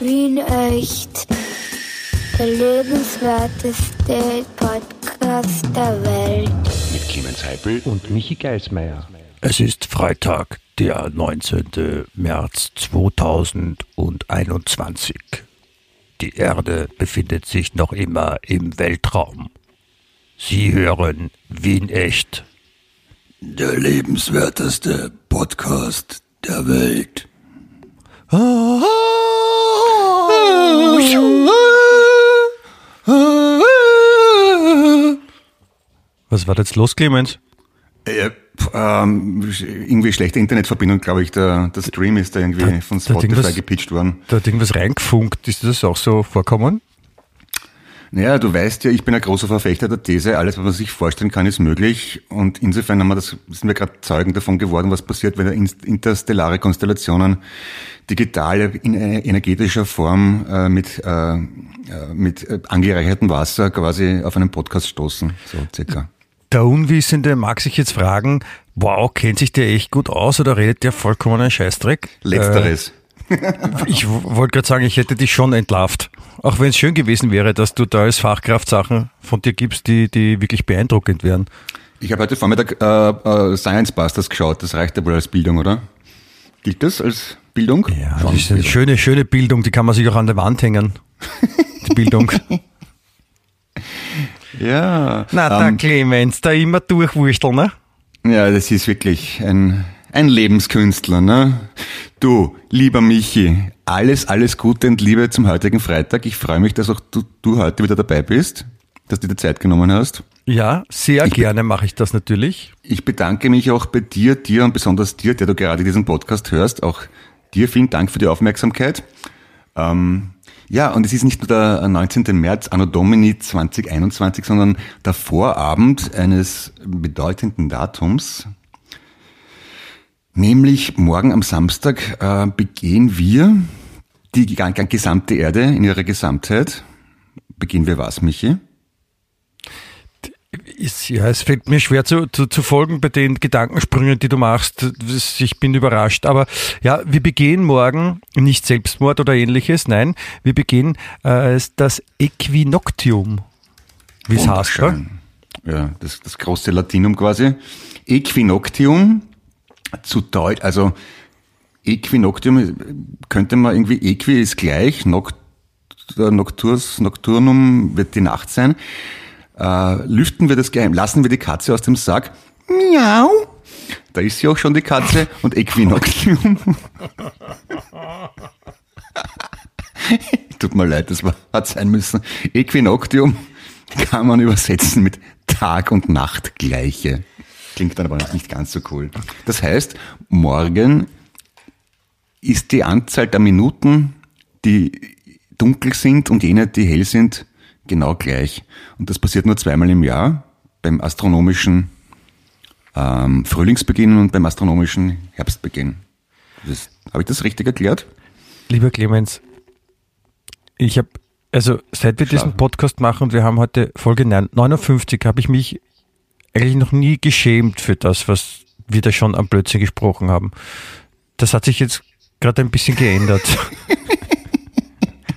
Wien echt. Der lebenswerteste Podcast der Welt. Mit Clemens Heipel und Michi Geismeier. Es ist Freitag, der 19. März 2021. Die Erde befindet sich noch immer im Weltraum. Sie hören Wien echt. Der lebenswerteste Podcast der Welt. Was war jetzt los, Clemens? Äh, ähm, irgendwie schlechte Internetverbindung, glaube ich. Der, der Stream ist da irgendwie Da- von Spotify gepitcht worden. Da hat irgendwas reingefunkt. Ist das auch so vorkommen? Naja, du weißt ja, ich bin ein großer Verfechter der These, alles, was man sich vorstellen kann, ist möglich. Und insofern haben wir das, sind wir gerade Zeugen davon geworden, was passiert, wenn in- interstellare Konstellationen digital in äh, energetischer Form äh, mit, äh, äh, mit äh, angereichertem Wasser quasi auf einen Podcast stoßen. So circa. Der Unwissende mag sich jetzt fragen, wow, kennt sich der echt gut aus oder redet der vollkommen einen Scheißdreck? Letzteres. Äh, ich wollte gerade sagen, ich hätte dich schon entlarvt. Auch wenn es schön gewesen wäre, dass du da als Fachkraft Sachen von dir gibst, die, die wirklich beeindruckend wären. Ich habe heute Vormittag äh, äh, Science Busters geschaut, das reicht ja wohl als Bildung, oder? Gilt das als Bildung? Ja, das ist eine schöne, schöne Bildung, die kann man sich auch an der Wand hängen. Die Bildung. ja. Na, da ähm, Clemens, da immer durchwursteln, ne? ja, das ist wirklich ein, ein Lebenskünstler, ne? Du, lieber Michi, alles, alles Gute und Liebe zum heutigen Freitag. Ich freue mich, dass auch du, du heute wieder dabei bist, dass du dir Zeit genommen hast. Ja, sehr gerne mache ich das natürlich. Ich bedanke mich auch bei dir, dir und besonders dir, der du gerade diesen Podcast hörst. Auch dir vielen Dank für die Aufmerksamkeit. Ähm, ja, und es ist nicht nur der 19. März Anno Domini 2021, sondern der Vorabend eines bedeutenden Datums. Nämlich morgen am Samstag äh, begehen wir die gesamte Erde in ihrer Gesamtheit. Begehen wir was, Michi? Ist, ja, es fällt mir schwer zu, zu, zu folgen bei den Gedankensprüngen, die du machst. Ich bin überrascht. Aber ja, wir begehen morgen nicht Selbstmord oder ähnliches. Nein, wir begehen äh, das Äquinoctium. Wie es heißt? Wunderschön. Ja, das, das große Latinum quasi. Equinoctium, zu Deutsch, also Equinoctium könnte man irgendwie, Equi ist gleich, Noct, äh, Nocturs, Nocturnum wird die Nacht sein. Äh, lüften wir das geheim, lassen wir die Katze aus dem Sack. Miau. Da ist sie auch schon die Katze und Equinoctium. Tut mir leid, das war, hat sein müssen. Equinoctium kann man übersetzen mit Tag und Nacht gleiche. Klingt dann aber nicht ganz so cool. Das heißt, morgen ist die Anzahl der Minuten, die dunkel sind und jene, die hell sind, genau gleich. Und das passiert nur zweimal im Jahr, beim astronomischen ähm, Frühlingsbeginn und beim astronomischen Herbstbeginn. Habe ich das richtig erklärt? Lieber Clemens, ich habe, also seit wir diesen Schlafen. Podcast machen und wir haben heute Folge 9 59, habe ich mich eigentlich noch nie geschämt für das, was wir da schon am Blödsinn gesprochen haben. Das hat sich jetzt gerade ein bisschen geändert.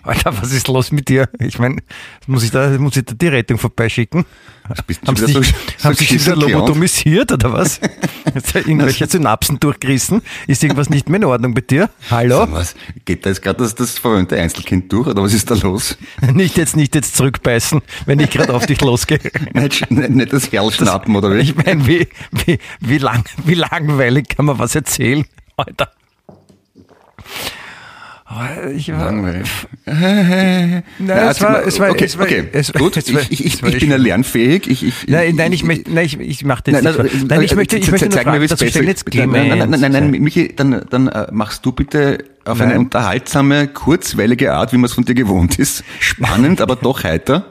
Alter, was ist los mit dir? Ich meine, muss ich da, muss ich da die Rettung vorbeischicken? Haben Sie sich, so- haben so sich wieder lobotomisiert oder was? Jetzt irgendwelche Synapsen durchgerissen? Ist irgendwas nicht mehr in Ordnung bei dir? Hallo? Sag, Was? Geht da jetzt gerade das, das verwöhnte Einzelkind durch oder was ist da los? Nicht jetzt, nicht jetzt zurückbeißen, wenn ich gerade auf dich losgehe. Nicht, nicht, nicht das Herl schnappen oder wie? Ich meine, wie, wie, wie, lang, wie langweilig kann man was erzählen? Alter. Ich war, Langweilig. nein, Ja, es war, es war, okay, es war, okay. es, gut. es war, ich, ich, ich, war bin ja lernfähig. Ich, ich, Nein, nein, ich möchte, nein, ich, ich mache das Nein, nicht. nein, ich möchte, ich möchte nur mir, fragen, wie's dass besser jetzt Nein, nein, nein, nein, nein, nein, Clemens. Michi, dann, dann äh, machst du bitte auf eine Nein. unterhaltsame, kurzweilige Art, wie man es von dir gewohnt ist. Spannend, aber doch heiter.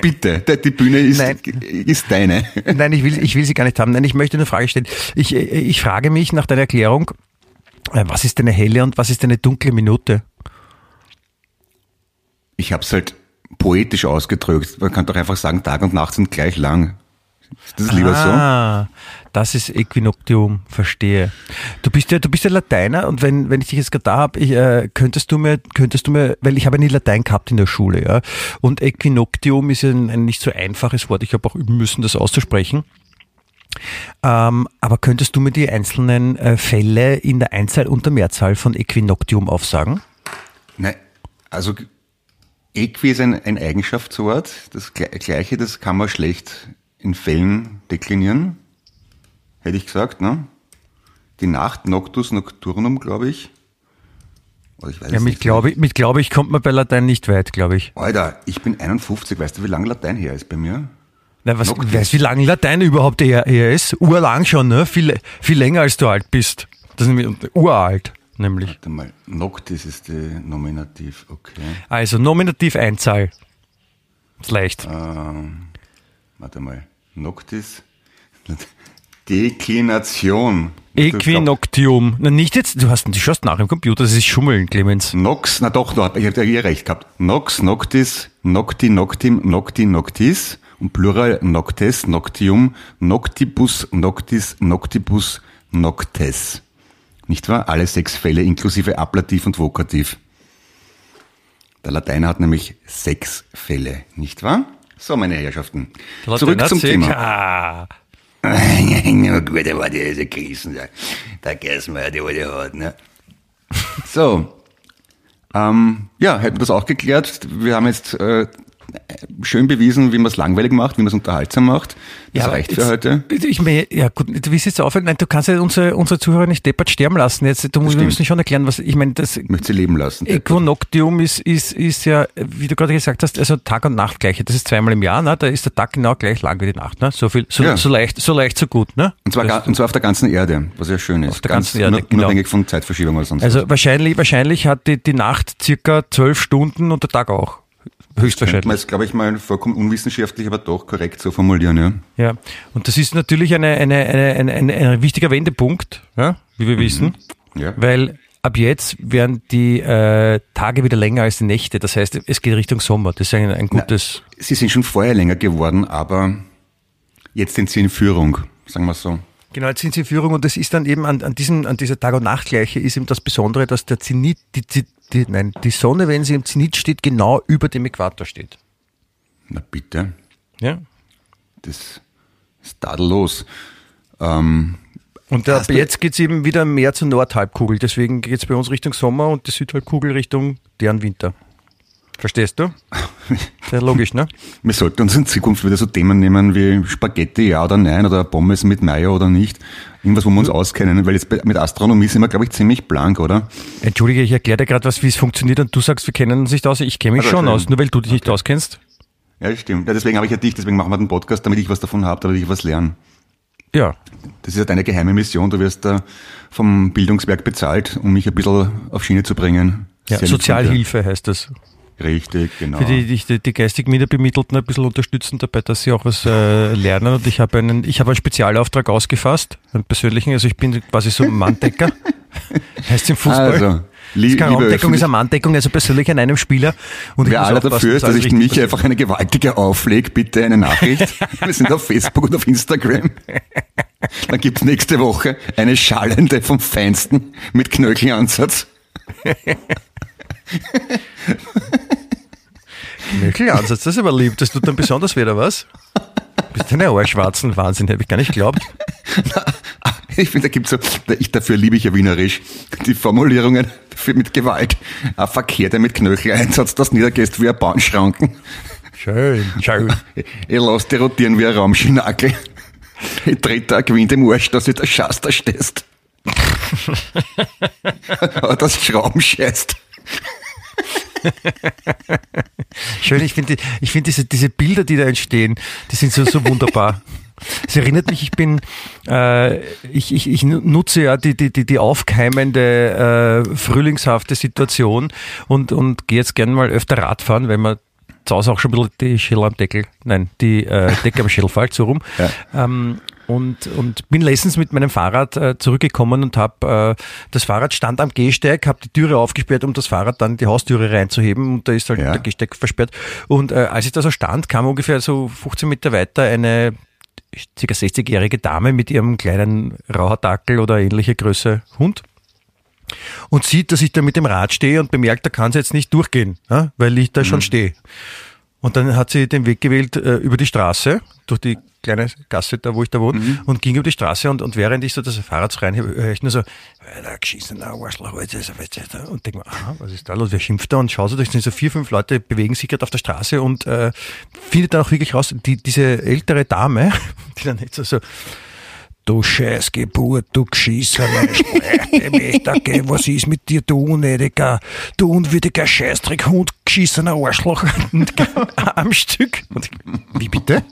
Bitte, die Bühne ist, Nein. ist deine. Nein, ich will, ich will sie gar nicht haben. Nein, ich möchte eine Frage stellen. Ich, äh, ich frage mich nach deiner Erklärung, was ist eine helle und was ist eine dunkle Minute? Ich habe es halt poetisch ausgedrückt. Man kann doch einfach sagen, Tag und Nacht sind gleich lang. Ist das lieber so? ah, das ist Äquinoctium, verstehe. Du bist ja, du bist ja Lateiner und wenn, wenn ich dich jetzt gerade da habe, äh, könntest du mir, könntest du mir, weil ich habe ja nie Latein gehabt in der Schule, ja. Und Äquinoctium ist ja ein, ein nicht so einfaches Wort. Ich habe auch üben müssen, das auszusprechen. Ähm, aber könntest du mir die einzelnen äh, Fälle in der Einzahl und der Mehrzahl von Äquinoctium aufsagen? Nein, also Equi ist ein, ein Eigenschaftswort. Das Gle- Gleiche, das kann man schlecht in Fällen deklinieren. Hätte ich gesagt, ne? Die Nacht, Noctus Nocturnum, glaube ich. Oder ich weiß Ja, mit glaube ich, mit glaube ich kommt man bei Latein nicht weit, glaube ich. Alter, ich bin 51. Weißt du, wie lange Latein her ist bei mir? Na, was, Noctis. weißt du, wie lange Latein überhaupt her, her ist? Urlang schon, ne? Viel, viel länger als du alt bist. Das ist nämlich uralt, nämlich. Warte mal, Noctis ist die Nominativ, okay. Also Nominativ Einzahl. Ist leicht. Ähm, warte mal, Noctis, Deklination. Äquinoctium. Na, nicht jetzt, du hast, du schaust nach im Computer, das ist Schummeln, Clemens. Nox, na doch, du hast, ich habe ja recht gehabt. Nox, Noctis, Nocti, Noctim, Nocti, Noctis und Plural Noctes, Noctium, Noctibus, Noctis, Noctibus, Noctes. Nicht wahr? Alle sechs Fälle inklusive Ablativ und Vokativ. Der Lateiner hat nämlich sechs Fälle, nicht wahr? So, meine Herrschaften. Zurück Latein zum Thema. circa- Na gut, der war diese Krisen, der, der Gersmeier, die alle hat, ne? So. Ähm, ja, hätten wir das auch geklärt. Wir haben jetzt äh, schön bewiesen, wie man es langweilig macht, wie man es unterhaltsam macht. Das aber reicht für jetzt- heute. Ich meine, ja gut, du willst jetzt aufhören, nein, du kannst ja unsere, unsere Zuhörer nicht deppert sterben lassen. Jetzt, du, wir müssen schon erklären, was, ich meine, das Ich möchte sie leben lassen. Äquinoctium ist, ist, ist ja, wie du gerade gesagt hast, also Tag und Nacht gleiche. Das ist zweimal im Jahr, ne? Da ist der Tag genau gleich lang wie die Nacht, ne? So viel, so, Ja. so leicht, so leicht, so gut, ne? Und zwar, und zwar auf der ganzen Erde, was ja schön ist. Auf der Ganz ganzen Erde, genau. Unabhängig von Zeitverschiebung oder sonst Also wahrscheinlich, wahrscheinlich hat die, die Nacht circa zwölf Stunden und der Tag auch. Man Höchstwahrscheinlich. jetzt, glaube ich, mal vollkommen unwissenschaftlich, aber doch korrekt so formulieren, ja. Ja. Und das ist natürlich eine, eine, eine, eine, ein, ein wichtiger Wendepunkt, ja? wie wir wissen, Ja. weil ab jetzt werden die äh, Tage wieder länger als die Nächte. Das heißt, es geht Richtung Sommer. Das ist ein, ein gutes. Sie sind schon vorher länger geworden, aber jetzt sind sie in Führung, sagen wir so. Genau, jetzt sind sie in Führung und das ist dann eben an, an, diesem, an dieser Tag- und Nachtgleiche ist eben das Besondere, dass der Zenit, die, die, die, nein, die Sonne, wenn sie im Zenit steht, genau über dem Äquator steht. Na bitte, Ja. das ist tadellos. Ähm, Und du- jetzt geht's eben wieder mehr zur Nordhalbkugel. Deswegen geht's bei uns Richtung Sommer und die Südhalbkugel Richtung deren Winter. Verstehst du? Sehr logisch, ne? wir sollten uns in Zukunft wieder so Themen nehmen wie Spaghetti, ja oder nein, oder Pommes mit Mayo oder nicht. Irgendwas, wo wir uns auskennen, weil jetzt mit Astronomie sind wir, glaube ich, ziemlich blank, oder? Entschuldige, ich erkläre dir gerade was, wie es funktioniert und du sagst, wir kennen uns nicht aus. Ich kenne mich Also, schon okay. aus, nur weil du dich nicht auskennst. Ja, stimmt. Ja, deswegen habe ich ja dich, deswegen machen wir den Podcast, damit ich was davon habe, damit ich was lerne. Ja. Das ist ja deine geheime Mission. Du wirst da vom Bildungswerk bezahlt, um mich ein bisschen auf Schiene zu bringen. ja Sozialhilfe heißt das. Richtig, genau. Für die, die, die geistig Minderbemittelten ein bisschen unterstützen dabei, dass sie auch was äh, lernen. Und ich habe einen, ich habe einen Spezialauftrag ausgefasst, einen persönlichen. Also ich bin quasi so ein Manndecker. heißt im Fußball. Also, li ist Raumdeckung, ist eine Manndeckung, also persönlich an einem Spieler. Und ich Wer alle dafür ist, dass ich mich passiert. einfach eine gewaltige aufleg, bitte eine Nachricht. Wir sind auf Facebook und auf Instagram. Dann gibt's nächste Woche eine schallende vom Feinsten mit Knöchelansatz. Knöchelansatz, das ist aber lieb, das tut dann besonders weh, oder was? Bist du eine Ohrschwarzen? Wahnsinn, hätte ich gar nicht geglaubt. Ich finde, da gibt's so, da- ich, dafür liebe ich ja wienerisch, die Formulierungen für, mit Gewalt. Ein Verkehr, der mit Knöcheleinsatz das niedergehst wie ein Bahnschranken. Schön, schön. Ich lass dich rotieren wie ein Raumschinackel. Ich trete ein Gewinn im Arsch, dass du der Schaster stehst. Aber das Schrauben scheißt. Schön, ich finde ich finde diese, diese Bilder, die da entstehen, die sind so, so wunderbar. Es erinnert mich, ich bin, äh, ich, ich, ich nutze ja die, die, die, die aufkeimende, äh, frühlingshafte Situation und, und gehe jetzt gerne mal öfter Radfahren, weil man zu Hause auch schon ein bisschen die Schädel am Deckel, nein, die äh, Decke am Schädel fällt, so rum. Ja. Ähm, und, und bin letztens mit meinem Fahrrad äh, zurückgekommen und habe äh, das Fahrrad stand am Gehsteig, habe die Türe aufgesperrt, um das Fahrrad dann in die Haustüre reinzuheben und da ist halt Ja. der Gehsteig versperrt. Und äh, als ich da so stand, kam ungefähr so 15 Meter weiter eine circa 60-jährige Dame mit ihrem kleinen Rauherdackel oder ähnliche Größe Hund und sieht, dass ich da mit dem Rad stehe und bemerkt, da kann sie jetzt nicht durchgehen, ja, weil ich da schon stehe. Und dann hat sie den Weg gewählt äh, über die Straße, durch die kleine Gasse da, wo ich da wohne, und ging über die Straße und, und während ich so das Fahrrad rein höre ich nur so, da geschissener Arschloch, was ist das?" und denke mir, aha, was ist da los, wer schimpft da? Und schau so, da sind so vier, fünf Leute, bewegen sich gerade auf der Straße und äh, findet dann auch wirklich raus, die, diese ältere Dame, die dann jetzt so, so Du Scheißgeburt, du Geschissener, Sprechdemächtige, was ist mit dir, du unnötiger, du unwürdiger Scheißdreckhund, geschissener Arschloch, Und am Stück. Wie bitte?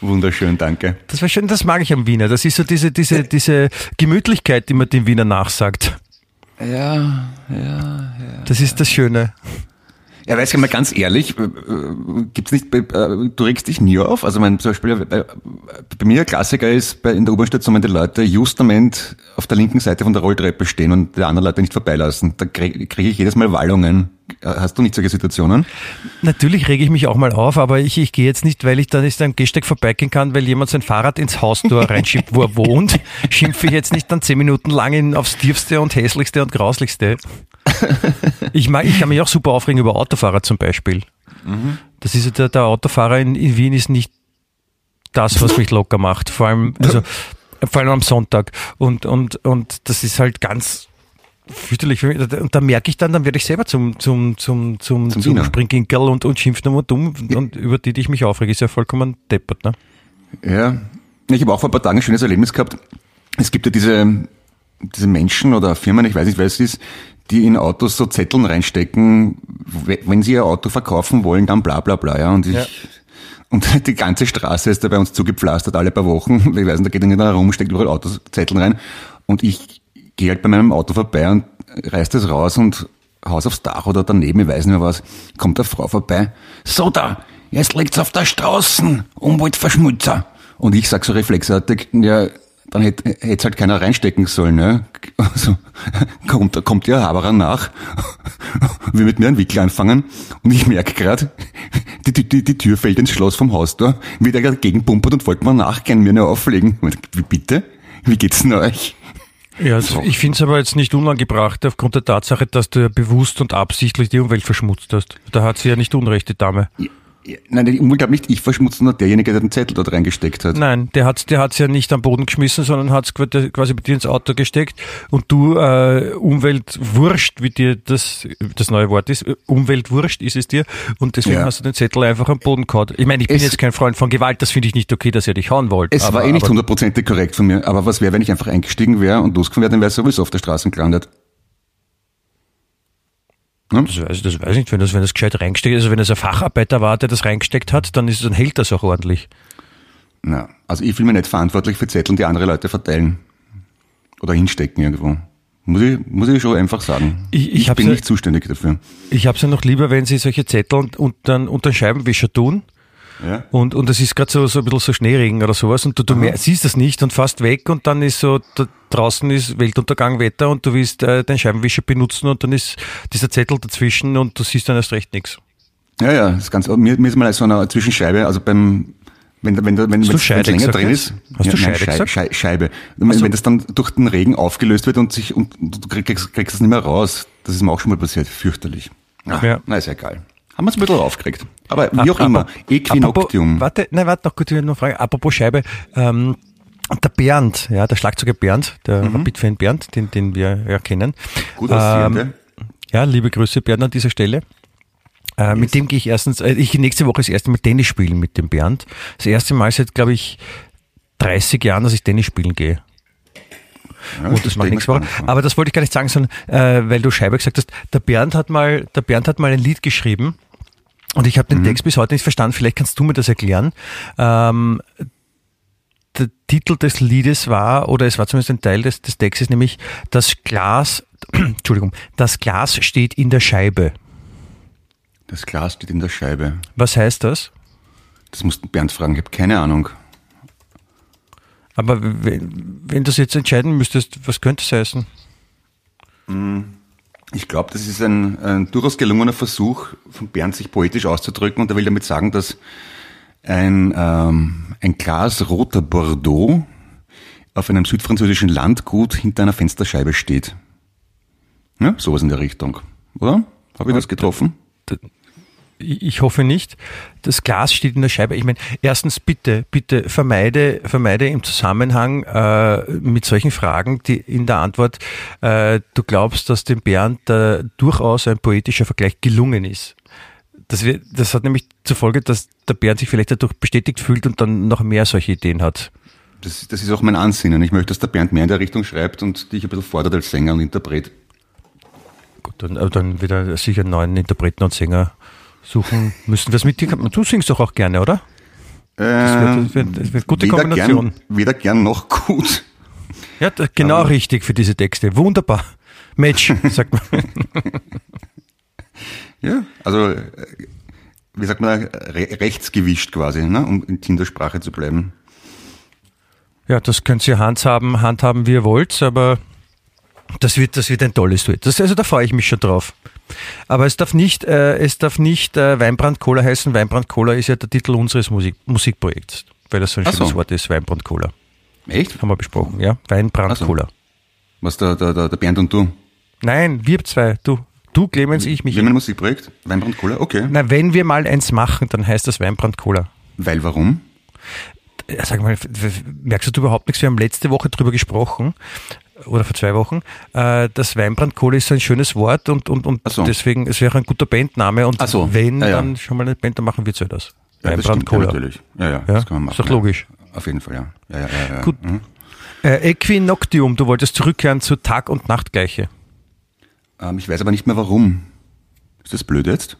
Wunderschön, danke. Das war schön, das mag ich am Wiener. Das ist so diese, diese, diese Gemütlichkeit, die man dem Wiener nachsagt. Ja, ja, ja. Das ist das Schöne. Ja, weiß ich mal ganz ehrlich, äh, äh, gibt's nicht, äh, du regst dich nie auf? Also mein, zum Beispiel, bei mir ein Klassiker ist, bei, in der U-Bahn-Station, wenn die Leute justament auf der linken Seite von der Rolltreppe stehen und die anderen Leute nicht vorbeilassen, da kriege krieg ich jedes Mal Wallungen. Hast du nicht solche Situationen? Natürlich rege ich mich auch mal auf, aber ich, ich gehe jetzt nicht, weil ich dann nicht am Gehsteig vorbeigehen kann, weil jemand sein Fahrrad ins Haustor reinschiebt, wo er wohnt, schimpfe ich jetzt nicht dann zehn Minuten lang in, aufs tiefste und hässlichste und grauslichste. Ich, mag, ich kann mich auch super aufregen über Autofahrer zum Beispiel. Das ist der, der Autofahrer in, in Wien ist nicht das, was mich locker macht. Vor allem, also, vor allem am Sonntag. Und, und, und das ist halt ganz fürchterlich. Und da merke ich dann, dann werde ich selber zum, zum, zum, zum, Zum zum, Wiener. Springginkel und, und schimpf nur dumm und über die, die ich mich aufrege, ist ja vollkommen deppert, ne? Ja. Ich habe auch vor ein paar Tagen ein schönes Erlebnis gehabt. Es gibt ja diese, diese Menschen oder Firmen, ich weiß nicht, wer es ist, die in Autos so Zetteln reinstecken, we- wenn sie ihr Auto verkaufen wollen, dann bla bla bla. Ja. Und ich, Ja. und die ganze Straße ist da bei uns zugepflastert, alle paar Wochen. Ich weiß nicht, da geht dann jeder rum, steckt überall Autos, Zetteln rein. Und ich gehe halt bei meinem Auto vorbei und reiß das raus und haus aufs Dach oder daneben, ich weiß nicht mehr was, kommt eine Frau vorbei. So da, jetzt liegt's auf der Straße, Umweltverschmutzer. Und ich sag so reflexartig, ja, dann hätte es halt keiner reinstecken sollen, ne? Also, kommt, kommt ja Haberer nach, will mit mir einen Wickel anfangen und ich merke gerade, die, die, die, Tür fällt ins Schloss vom Haustor, wie der gerade gegenpumpert und wollte mal nachgehen, mir eine auflegen. Wie bitte? Wie geht's denn euch? Ja, also ich finde es aber jetzt nicht unangebracht, aufgrund der Tatsache, dass du ja bewusst und absichtlich die Umwelt verschmutzt hast. Da hat sie ja nicht Unrecht, die Dame. Nein, die Umwelt hat nicht ich verschmutzt, sondern derjenige, der den Zettel dort reingesteckt hat. Nein, der hat der hat's ja nicht am Boden geschmissen, sondern hat es quasi bei dir ins Auto gesteckt und du äh, Umweltwurscht, wie dir das das neue Wort ist, Umweltwurscht ist es dir und deswegen Ja. hast du den Zettel einfach am Boden gehauen. Ich meine, ich bin Es- jetzt kein Freund von Gewalt, das finde ich nicht okay, dass ihr dich hauen wollt. Es aber, war eh nicht hundertprozentig korrekt von mir, aber was wäre, wenn ich einfach eingestiegen wäre und losgefahren wäre, dann wäre sowieso auf der Straße gelandet. Das weiß, das weiß ich nicht, wenn das, wenn das gescheit reingesteckt ist, also wenn es ein Facharbeiter war, der das reingesteckt hat, dann ist dann hält das auch ordentlich. Na, also ich fühle mich nicht verantwortlich für Zettel, die andere Leute verteilen. Oder hinstecken irgendwo. Muss ich, muss ich schon einfach sagen. Ich- ich hab's bin ja- nicht zuständig dafür. Ich habe es ja noch lieber, wenn sie solche Zettel und, und dann unter den Scheibenwischer tun. Ja? Und, und es ist gerade so, so ein bisschen so Schneeregen oder sowas und du, du mer- siehst das nicht und fast weg und dann ist so, da draußen ist Weltuntergang, Wetter und du willst äh, deinen Scheibenwischer benutzen und dann ist dieser Zettel dazwischen und du siehst dann erst recht nichts. Ja, ja, das ist ganz, mir, mir ist mal so eine Zwischenscheibe, also beim, wenn, wenn, wenn, du wenn Scheide länger gesagt drin ist. Hast du nein, Scheide Schei- gesagt? Schei- Scheibe. Wenn, wenn das dann durch den Regen aufgelöst wird und sich, und du kriegst, kriegst es nicht mehr raus, das ist mir auch schon mal passiert, fürchterlich. Ach, Ja. Na, ist ja egal. Haben wir es ein bisschen aufgeregt. Aber wie auch immer, Equinoctium. Warte, nein, warte noch kurz, ich will noch fragen. Apropos Scheibe, ähm, der Bernd, ja, der Schlagzeuger Bernd, der Rapid-Fan Bernd, den, den wir ja kennen. Mhm. Gut aussehende. Ähm, ja, liebe Grüße Bernd an dieser Stelle. Äh, Mit dem gehe ich erstens, äh, ich nächste Woche das erste Mal Tennis spielen mit dem Bernd. Das erste Mal seit, glaube ich, 30 Jahren, dass ich Tennis spielen gehe. Ja, Und das macht nichts vor. Aber das wollte ich gar nicht sagen, sondern äh, weil du Scheibe gesagt hast, der Bernd hat mal, der Bernd hat mal ein Lied geschrieben und ich habe den Text bis heute nicht verstanden. Vielleicht kannst du mir das erklären. Ähm, der Titel des Liedes war, oder es war zumindest ein Teil des, des Textes, nämlich das Glas, Entschuldigung, das Glas steht in der Scheibe. Das Glas steht in der Scheibe. Was heißt das? Das musst du Bernd fragen, ich habe keine Ahnung. Aber wenn, wenn du das jetzt entscheiden müsstest, was könnte es heißen? Ich glaube, das ist ein, ein durchaus gelungener Versuch von Bernd, sich poetisch auszudrücken und er will damit sagen, dass ein, ähm, ein Glas roter Bordeaux auf einem südfranzösischen Landgut hinter einer Fensterscheibe steht. Ja, sowas in der Richtung, oder? Habe ich das getroffen? Ich hoffe nicht. Das Glas steht in der Scheibe. Ich meine, erstens bitte, bitte vermeide, vermeide im Zusammenhang äh, mit solchen Fragen, die in der Antwort, äh, du glaubst, dass dem Bernd äh, durchaus ein poetischer Vergleich gelungen ist. Das, das hat nämlich zur Folge, dass der Bernd sich vielleicht dadurch bestätigt fühlt und dann noch mehr solche Ideen hat. Das, das ist auch mein Ansinnen. Ich möchte, dass der Bernd mehr in der Richtung schreibt und dich ein bisschen fordert als Sänger und Interpret. Gut, dann, aber dann wieder sicher einen neuen Interpreten und Sänger suchen müssen. Was mit dir? Du singst doch auch gerne, oder? Das wird, das wird, das wird gute weder Kombination. Gern, weder gern noch gut. Ja, genau Aber- richtig für diese Texte. Wunderbar. Match, sagt man. Ja, also, äh, wie sagt man, re rechtsgewischt quasi, ne, um in Tindersprache zu bleiben. Ja, das könnt ihr handhaben, handhaben, wie ihr wollt, aber das wird, das wird ein tolles Duett. Das, also da freue ich mich schon drauf. Aber es darf nicht, äh, es darf nicht äh, Weinbrand Cola heißen. Weinbrand Cola ist ja der Titel unseres Musik Musikprojekts, weil das so ein Ach so. schönes Wort ist. Weinbrand Cola. Echt? Haben wir besprochen, ja? Weinbrand so. Cola. Was der, der, der, der Bernd und du? Nein, wir zwei. Du, du Clemens, ich, mich. Wir haben ein Musikprojekt? Weinbrand Cola? Okay. Na, wenn wir mal eins machen, dann heißt das Weinbrand Cola. Weil warum? Ja, sag mal, merkst du überhaupt nichts? Wir haben letzte Woche drüber gesprochen, oder vor zwei Wochen, äh, das Weinbrandkohle ist so ein schönes Wort und, und, und so. deswegen, es wäre ein guter Bandname und so. wenn Ja, ja. dann schon mal eine Band, dann machen wir zu das. Ja, das ja, Weinbrandkohle. natürlich. Ja, ja, Ja, das kann man machen. ist doch ja. logisch. Auf jeden Fall, ja. ja, ja, ja, ja. Gut. Mhm. Äh, Equinoctium, du wolltest zurückkehren zu Tag- und Nachtgleiche. Ähm, ich weiß aber nicht mehr warum. Ist das blöd jetzt?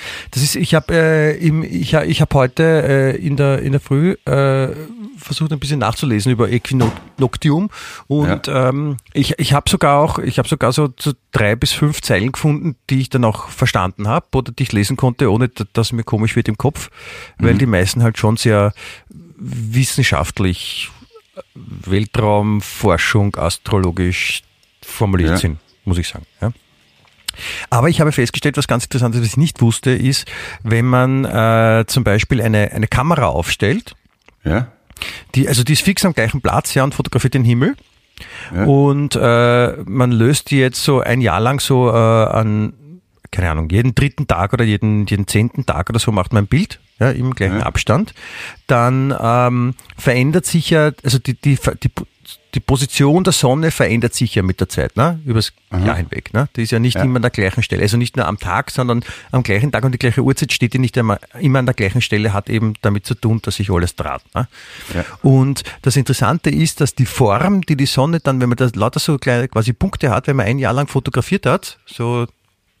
Ja. Das ist, ich habe äh, im, ich, ich habe heute äh, in der in der Früh äh, versucht ein bisschen nachzulesen über Equinoctium und ähm, ich ich habe sogar auch ich habe sogar so, so drei bis fünf Zeilen gefunden, die ich dann auch verstanden habe oder die ich lesen konnte, ohne dass mir komisch wird im Kopf, weil die meisten halt schon sehr wissenschaftlich Weltraumforschung astrologisch formuliert Ja. sind, muss ich sagen. Ja. Aber ich habe festgestellt, was ganz interessant ist, was ich nicht wusste, ist, wenn man äh, zum Beispiel eine, eine Kamera aufstellt, Ja? die, also die ist fix am gleichen Platz ja, und fotografiert den Himmel. Ja. Und äh, man löst die jetzt so ein Jahr lang so äh, an, keine Ahnung, jeden dritten Tag oder jeden, jeden zehnten Tag oder so macht man ein Bild, ja, im gleichen Ja. Abstand. Dann ähm, verändert sich ja, also die, die, die, die Position der Sonne verändert sich ja mit der Zeit, ne? übers Jahr hinweg. Ne? Die ist ja nicht Ja. immer an der gleichen Stelle. Also nicht nur am Tag, sondern am gleichen Tag und die gleiche Uhrzeit steht die nicht immer, immer an der gleichen Stelle, hat eben damit zu tun, dass sich alles draht. Ne? Ja. Und das Interessante ist, dass die Form, die die Sonne dann, wenn man da lauter so kleine quasi Punkte hat, wenn man ein Jahr lang fotografiert hat, so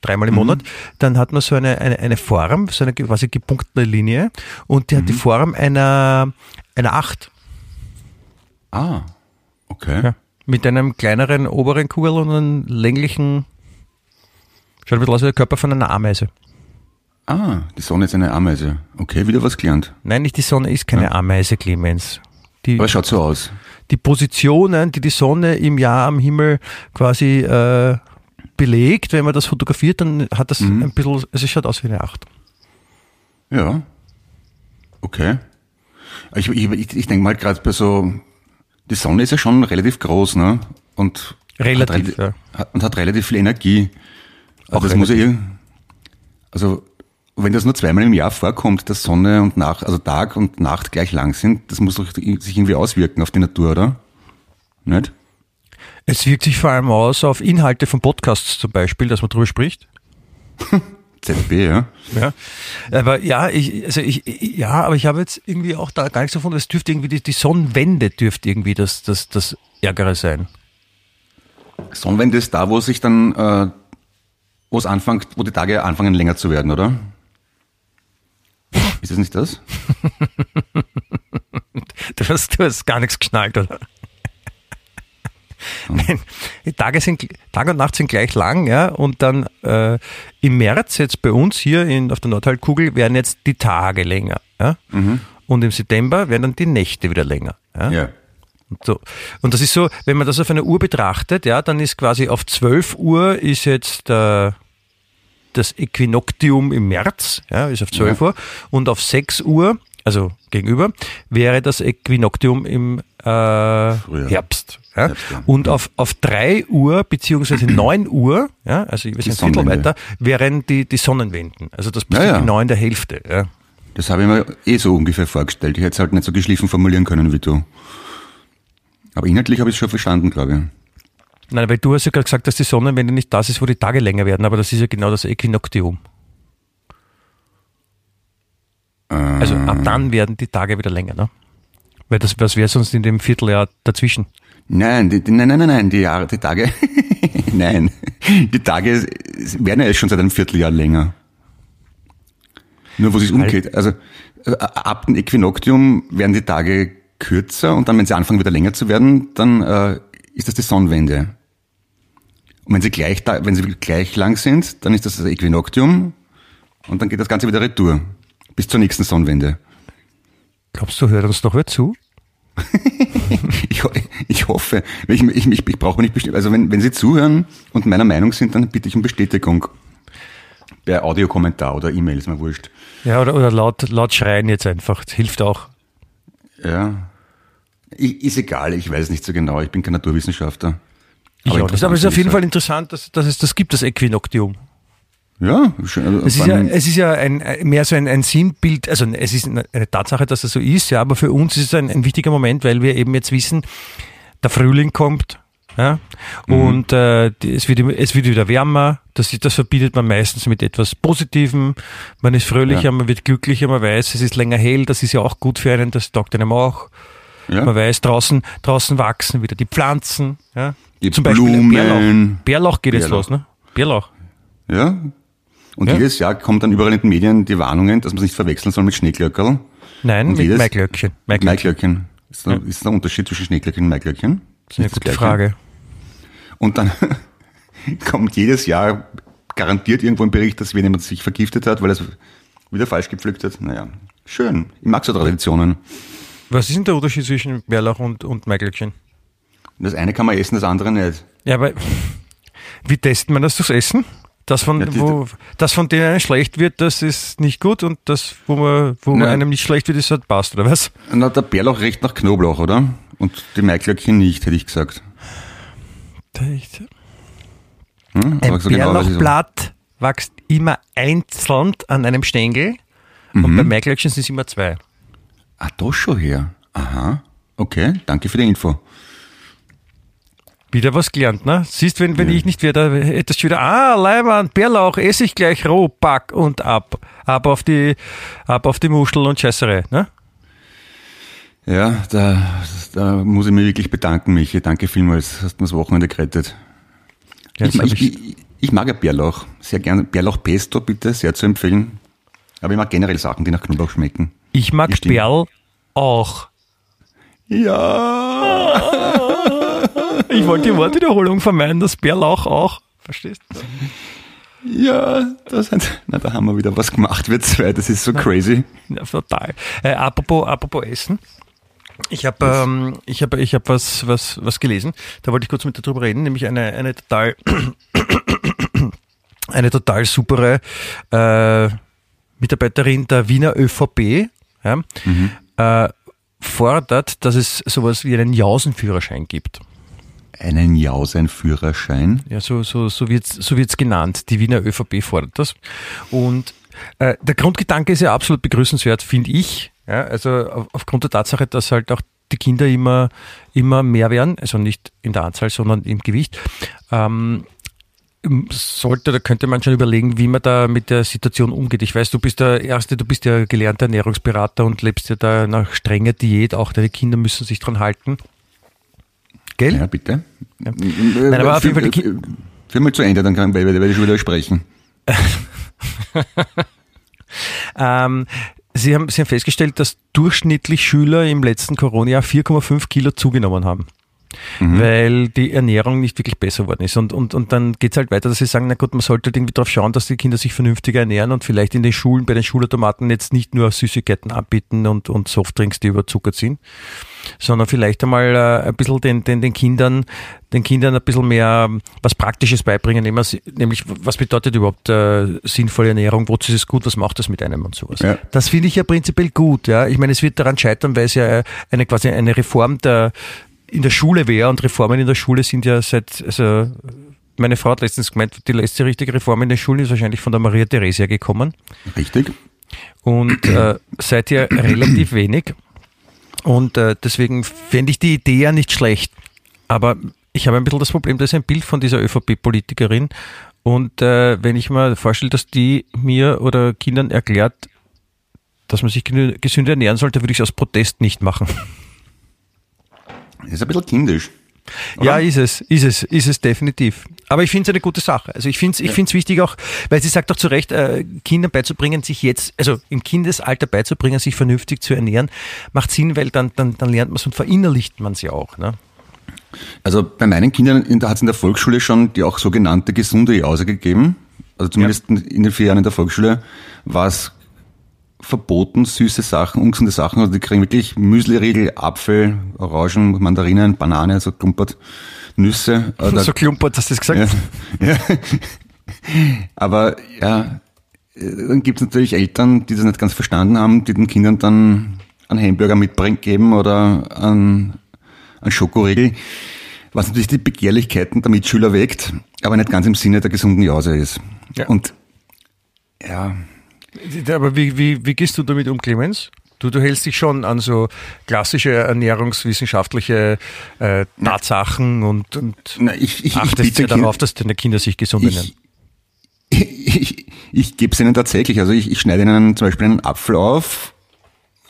dreimal im Monat, dann hat man so eine, eine, eine Form, so eine quasi gepunktete Linie und die hat die Form einer, einer Acht. Ah, okay. Ja. Mit einem kleineren oberen Kugel und einem länglichen, schaut ein bisschen aus wie der Körper von einer Ameise. Ah, die Sonne ist eine Ameise. Okay, wieder was gelernt. Nein, nicht die Sonne ist keine Ameise, Clemens. Die, Aber schaut so aus. die Positionen, die die Sonne im Jahr am Himmel quasi äh, belegt, wenn man das fotografiert, dann hat das ein bisschen, also es schaut aus wie eine Acht. Ja. Okay. Ich, ich, ich, ich denke mal gerade bei so, die Sonne ist ja schon relativ groß, ne? Und Relativ, hat, ja. hat, und hat relativ viel Energie. Auch Also das muss ja, ir- also wenn das nur zweimal im Jahr vorkommt, dass Sonne und Nacht, also Tag und Nacht gleich lang sind, das muss doch sich irgendwie auswirken auf die Natur, oder? Nicht? Es wirkt sich vor allem aus auf Inhalte von Podcasts zum Beispiel, dass man drüber spricht. ZB, ja. Ja. Aber ja, ich, also ich, ja, aber ich habe jetzt irgendwie auch da gar nichts davon, es dürfte irgendwie die, die Sonnenwende dürfte irgendwie das, das, das Ärgere sein. Sonnenwende ist da, wo sich dann, äh, wo es anfängt, wo die Tage anfangen länger zu werden, oder? Ist das nicht das? Du hast, du hast gar nichts geschnallt, oder? Nein, die Tage, sind, Tag und Nacht sind gleich lang, ja, und dann äh, im März jetzt bei uns hier in, auf der Nordhalbkugel werden jetzt die Tage länger, ja, und im September werden dann die Nächte wieder länger, ja. Ja. Und, so. und das ist so, wenn man das auf einer Uhr betrachtet, ja, dann ist quasi auf 12 Uhr ist jetzt äh, das Äquinoktium im März, ja, ist auf 12 Ja. Uhr, und auf 6 Uhr, also gegenüber, wäre das Äquinoktium im äh, Herbst. Ja. Herbst, ja. Und auf, auf 3 Uhr beziehungsweise 9 Uhr, ja, also wir sind ein weiter, wären die, die Sonnenwenden. Also das bist Ja, ja. genau in der Hälfte. Ja. Das habe ich mir eh so ungefähr vorgestellt. Ich hätte es halt nicht so geschliffen formulieren können wie du. Aber inhaltlich habe ich es schon verstanden, glaube ich. Nein, weil du hast ja gerade gesagt, dass die Sonnenwende nicht das ist, wo die Tage länger werden, aber das ist ja genau das Äquinoktium. Also ab dann werden die Tage wieder länger, ne? Weil das, was wäre sonst in dem Vierteljahr dazwischen? Nein, die, nein, nein, nein, nein, die Jahre, die Tage, nein, die Tage werden ja schon seit einem Vierteljahr länger. Nur wo es sich umgeht. Also äh, ab dem Äquinoktium werden die Tage kürzer und dann, wenn sie anfangen wieder länger zu werden, dann äh, ist das die Sonnenwende. Und wenn sie gleich, da- wenn sie gleich lang sind, dann ist das das Äquinoktium und dann geht das Ganze wieder retour bis zur nächsten Sonnenwende. Glaubst du, hört uns doch wer zu? Ich, ich hoffe, ich, ich, ich, ich brauche nicht bestimmt, also wenn, wenn Sie zuhören und meiner Meinung sind, dann bitte ich um Bestätigung. Per Audiokommentar oder E-Mail, ist mir wurscht. Ja, oder, oder laut, laut schreien jetzt einfach. Das hilft auch. Ja. Ich, ist egal, ich weiß nicht so genau, ich bin kein Naturwissenschaftler. Ich auch nicht. Aber es ist auf jeden Fall interessant, dass, dass es das gibt, das Äquinoktium. Ja, also Es ist ja, es ist ja ein, mehr so ein, ein Sinnbild, also es ist eine Tatsache, dass es so ist, ja, aber für uns ist es ein, ein wichtiger Moment, weil wir eben jetzt wissen, der Frühling kommt, ja, und äh, es, wird, es wird wieder wärmer, das, das verbindet man meistens mit etwas Positivem, man ist fröhlicher, Ja. man wird glücklicher, man weiß, es ist länger hell, das ist ja auch gut für einen, das taugt einem auch. ja, Man weiß, draußen, draußen wachsen wieder die Pflanzen, ja. Die Zum Beispiel Blumen. Bärlauch. Bärlauch geht jetzt Bärlauch. los, ne? Bärlauch. ja. Und Ja. jedes Jahr kommt dann überall in den Medien die Warnungen, dass man es nicht verwechseln soll mit Schneeglöckerl. Nein, Und mit Maiglöckchen. Maiglöckchen. Ist, da, ist der Unterschied zwischen Schneeglöckchen und Maiglöckchen? Das ist eine gute? Frage. Und dann kommt jedes Jahr garantiert irgendwo ein Bericht, dass jemand sich vergiftet hat, weil er es wieder falsch gepflückt hat. Naja, schön. Ich mag so Traditionen. Was ist denn der Unterschied zwischen Bärlauch und, und Maiglöckchen? Das eine kann man essen, das andere nicht. Ja, aber wie testet man das durchs Essen? Das von, Ja, die- wo, das von denen einem schlecht wird, das ist nicht gut und das, wo man, wo Nein. einem nicht schlecht wird, ist halt passt, oder was? Na, der Bärlauch riecht nach Knoblauch, oder? Und die Maiglöckchen nicht, hätte ich gesagt. Ein Hm? Aber so genau. Bärlauchblatt wächst immer einzeln an einem Stängel Mhm. und bei Maiglöckchen sind es immer zwei. Ah, da schon her. Aha. Okay, danke für die Info. Wieder was gelernt, ne? Siehst, wenn, wenn ich nicht wäre, da hättest du wieder, ah, Leiband, Bärlauch, esse ich gleich roh, pack und ab. Ab auf die, ab auf die Muschel und Scheißerei, ne? Ja, da, da muss ich mich wirklich bedanken, Michi. Danke vielmals. Hast mir das Wochenende gerettet. Ja, ich, ich, ich, ich mag ja Bärlauch. Sehr gerne. Bärlauch-Pesto bitte, sehr zu empfehlen. Aber ich mag generell Sachen, die nach Knoblauch schmecken. Ich mag Ja. Bärl auch. Ja. Ich wollte die Wortwiederholung vermeiden, das Bärlauch auch. Verstehst du? Ja, das hat, na, da haben wir wieder was gemacht, wir zwei. Das ist so crazy. Ja, total. Äh, apropos, apropos Essen. Ich habe ähm, ich hab, ich hab was, was, was gelesen. Da wollte ich kurz mit dir drüber reden, nämlich eine, eine total eine total supere äh, Mitarbeiterin der Wiener ÖVP ja, äh, fordert, dass es sowas wie einen Jausenführerschein gibt. Einen Jausen-Führerschein. Ja, so, so, so wird's so wird's genannt. Die Wiener ÖVP fordert das. Und äh, der Grundgedanke ist ja absolut begrüßenswert, finde ich. Ja, also auf, aufgrund der Tatsache, dass halt auch die Kinder immer, immer mehr werden, also nicht in der Anzahl, sondern im Gewicht. Ähm, sollte, da könnte man schon überlegen, wie man da mit der Situation umgeht. Ich weiß, du bist der Erste, du bist ja gelernter Ernährungsberater und lebst ja da nach strenger Diät. Auch deine Kinder müssen sich dran halten. Gell? Ja, bitte. Nein, aber auf jeden Fall die Führ mal zu Ende, dann kann, werde ich schon wieder sprechen. Ähm, Sie haben, Sie haben festgestellt, dass durchschnittlich Schüler im letzten Corona-Jahr 4,5 Kilo zugenommen haben. Weil die Ernährung nicht wirklich besser worden ist. Und, und, und dann geht's halt weiter, dass sie sagen, na gut, man sollte halt irgendwie darauf schauen, dass die Kinder sich vernünftiger ernähren und vielleicht in den Schulen, bei den Schulautomaten jetzt nicht nur Süßigkeiten anbieten und, und Softdrinks, die überzuckert sind, sondern vielleicht einmal äh, ein bisschen den, den, den Kindern, den Kindern ein bisschen mehr ähm, was Praktisches beibringen, nämlich, nämlich was bedeutet überhaupt äh, sinnvolle Ernährung, wozu ist es gut, was macht das mit einem und sowas. Ja. Das finde ich ja prinzipiell gut, ja. Ich meine, es wird daran scheitern, weil es ja eine quasi eine Reform der in der Schule wäre und Reformen in der Schule sind ja seit, also meine Frau hat letztens gemeint, die letzte richtige Reform in der Schule ist wahrscheinlich von der Maria Theresia gekommen Richtig? und äh, seither relativ wenig. Und äh, deswegen fände ich die Idee ja nicht schlecht. Aber ich habe ein bisschen das Problem, da ist ein Bild von dieser ÖVP-Politikerin. Und äh, wenn ich mir vorstelle, dass die mir oder Kindern erklärt, dass man sich gesünder ernähren sollte, würde ich es aus Protest nicht machen. Ist ein bisschen kindisch. Ja, ist es, ist es, ist es definitiv. Aber ich finde es eine gute Sache. Also ich finde es ich find's wichtig auch, weil sie sagt doch zu Recht, äh, Kindern beizubringen, sich jetzt, also im Kindesalter beizubringen, sich vernünftig zu ernähren, macht Sinn, weil dann, dann, dann lernt man es und verinnerlicht man es ja auch. Ne? Also bei meinen Kindern hat es in der Volksschule schon die auch sogenannte gesunde Jause gegeben. Also zumindest in den vier Jahren in der Volksschule war es verboten, süße Sachen, ungesunde Sachen. Also die kriegen wirklich Müsliriegel, Apfel, Orangen, Mandarinen, Banane, so klumpert, Nüsse. Äh, da- so klumpert, hast du das gesagt? ja. ja. Aber ja, äh, dann gibt es natürlich Eltern, die das nicht ganz verstanden haben, die den Kindern dann einen Hamburger mitbringen geben oder einen, einen Schokoriegel, was natürlich die Begehrlichkeiten der Mitschüler weckt, aber nicht ganz im Sinne der gesunden Jause ist. Ja. Und ja, Aber wie, wie, wie gehst du damit um, Clemens? Du, du hältst dich schon an so klassische ernährungswissenschaftliche äh, Tatsachen und, und na, ich, ich, ich achtest ja darauf, dass deine Kinder sich gesund ernähren. ich, ich, ich gebe es ihnen tatsächlich. Also ich, ich schneide ihnen zum Beispiel einen Apfel auf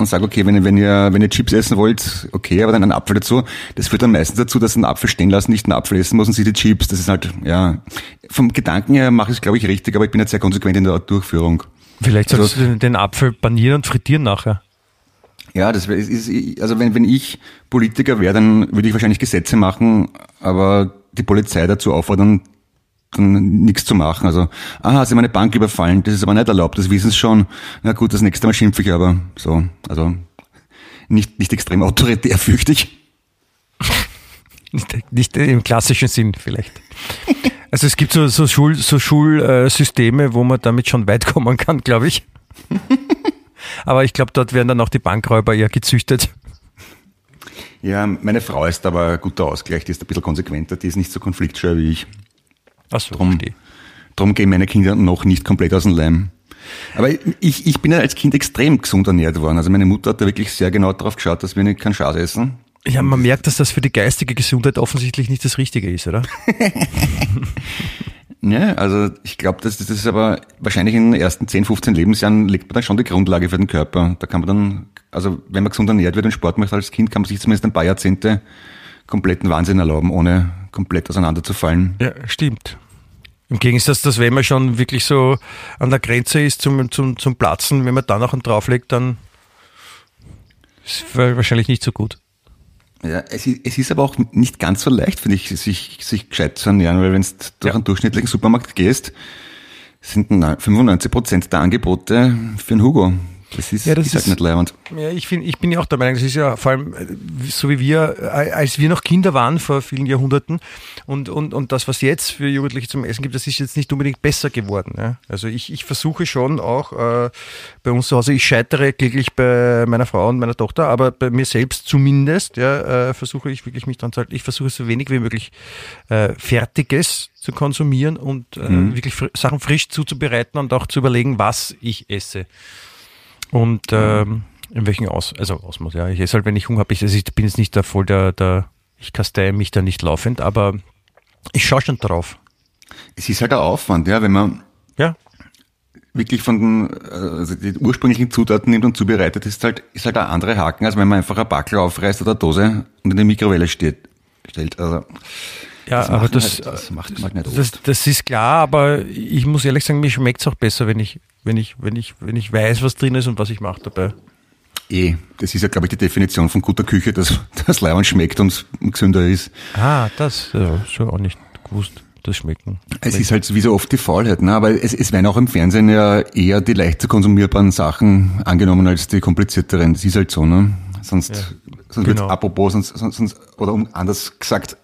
und sage, okay, wenn ihr, wenn ihr, wenn ihr Chips essen wollt, okay, aber dann einen Apfel dazu. Das führt dann meistens dazu, dass sie einen Apfel stehen lassen, nicht einen Apfel essen muss und sie die Chips. Das ist halt, ja, vom Gedanken her mache ich es, glaube ich, richtig, aber ich bin jetzt sehr konsequent in der Durchführung. Vielleicht Also- solltest du den- Apfel panieren und frittieren nachher. Ja, das ist, also wenn, wenn ich Politiker wäre, dann würde ich wahrscheinlich Gesetze machen, aber die Polizei dazu auffordern, dann nichts zu machen. Also, aha, sie haben eine Bank überfallen, das ist aber nicht erlaubt, das wissen sie schon. Na gut, das nächste Mal schimpfe ich aber so. Also nicht, nicht extrem autoritär, fürchte ich. Nicht, nicht im klassischen Sinn vielleicht. Also es gibt so, so, Schul, so Schulsysteme, wo man damit schon weit kommen kann, glaube ich. Aber ich glaube, dort werden dann auch die Bankräuber eher gezüchtet. Ja, meine Frau ist aber ein guter Ausgleich, die ist ein bisschen konsequenter, die ist nicht so konfliktscheu wie ich. Achso, Drum, verstehe. drum gehen meine Kinder noch nicht komplett aus dem Leim. Aber ich, ich bin ja als Kind extrem gesund ernährt worden. Also meine Mutter hat da wirklich sehr genau drauf geschaut, dass wir nicht keinen Schaß essen. Ja, man merkt, dass das für die geistige Gesundheit offensichtlich nicht das Richtige ist, oder? Ja, also ich glaube, das, das ist aber wahrscheinlich in den ersten 10, 15 Lebensjahren legt man dann schon die Grundlage für den Körper. Da kann man dann, also wenn man gesund ernährt wird und Sport macht als Kind, kann man sich zumindest ein paar Jahrzehnte kompletten Wahnsinn erlauben, ohne komplett auseinanderzufallen. Ja, stimmt. Im Gegensatz, dass wenn man schon wirklich so an der Grenze ist zum, zum, zum Platzen, wenn man da noch einen drauflegt, dann ist es wahrscheinlich nicht so gut. Ja, es ist, es ist aber auch nicht ganz so leicht, finde ich, sich, sich gescheit zu ernähren, weil wenn du durch Ja. einen durchschnittlichen Supermarkt gehst, sind neun- 95 Prozent der Angebote für einen Hugo. Das ist, Ja, das ist halt ist- nicht leibend. Ja, ich, find, ich bin ja auch der Meinung, das ist ja vor allem äh, so wie wir, äh, als wir noch Kinder waren vor vielen Jahrhunderten und, und, und das, was jetzt für Jugendliche zum Essen gibt, das ist jetzt nicht unbedingt besser geworden. Ja? Also ich, ich versuche schon auch äh, bei uns zu Hause, ich scheitere kläglich bei meiner Frau und meiner Tochter, aber bei mir selbst zumindest ja, äh, versuche ich wirklich mich dran zu halten. Ich versuche so wenig wie möglich äh, Fertiges zu konsumieren und äh, wirklich fr Sachen frisch zuzubereiten und auch zu überlegen, was ich esse. Und ähm, in welchem Aus, also Ausmaß, ja. Ich esse halt, wenn ich Hunger habe. Ich, also ich bin jetzt nicht da voll der, der ich kastei mich da nicht laufend, aber ich schaue schon drauf. Es ist halt ein Aufwand, ja, wenn man Ja. wirklich von den, also die ursprünglichen Zutaten nimmt und zubereitet, ist halt, ist halt ein anderer Haken, als wenn man einfach ein Backel aufreißt oder eine Dose und in die Mikrowelle steht, stellt. Also, Ja, Das aber das, halt- das macht man nicht das, das ist klar, aber ich muss ehrlich sagen, mir schmeckt es auch besser, wenn ich, wenn ich, wenn ich, wenn ich weiß, was drin ist und was ich mache dabei. Eh, das ist ja, glaube ich, die Definition von guter Küche, dass das Leibern schmeckt und gesünder ist. Ah, das ja, schon auch nicht gewusst, das Schmecken. Es ist halt wie so oft die Faulheit, ne? aber es, es werden auch im Fernsehen ja eher die leicht zu konsumierbaren Sachen angenommen als die komplizierteren. Das ist halt so, ne? Sonst, Ja, sonst genau. wird's apropos, sonst, sonst, sonst, oder um anders gesagt,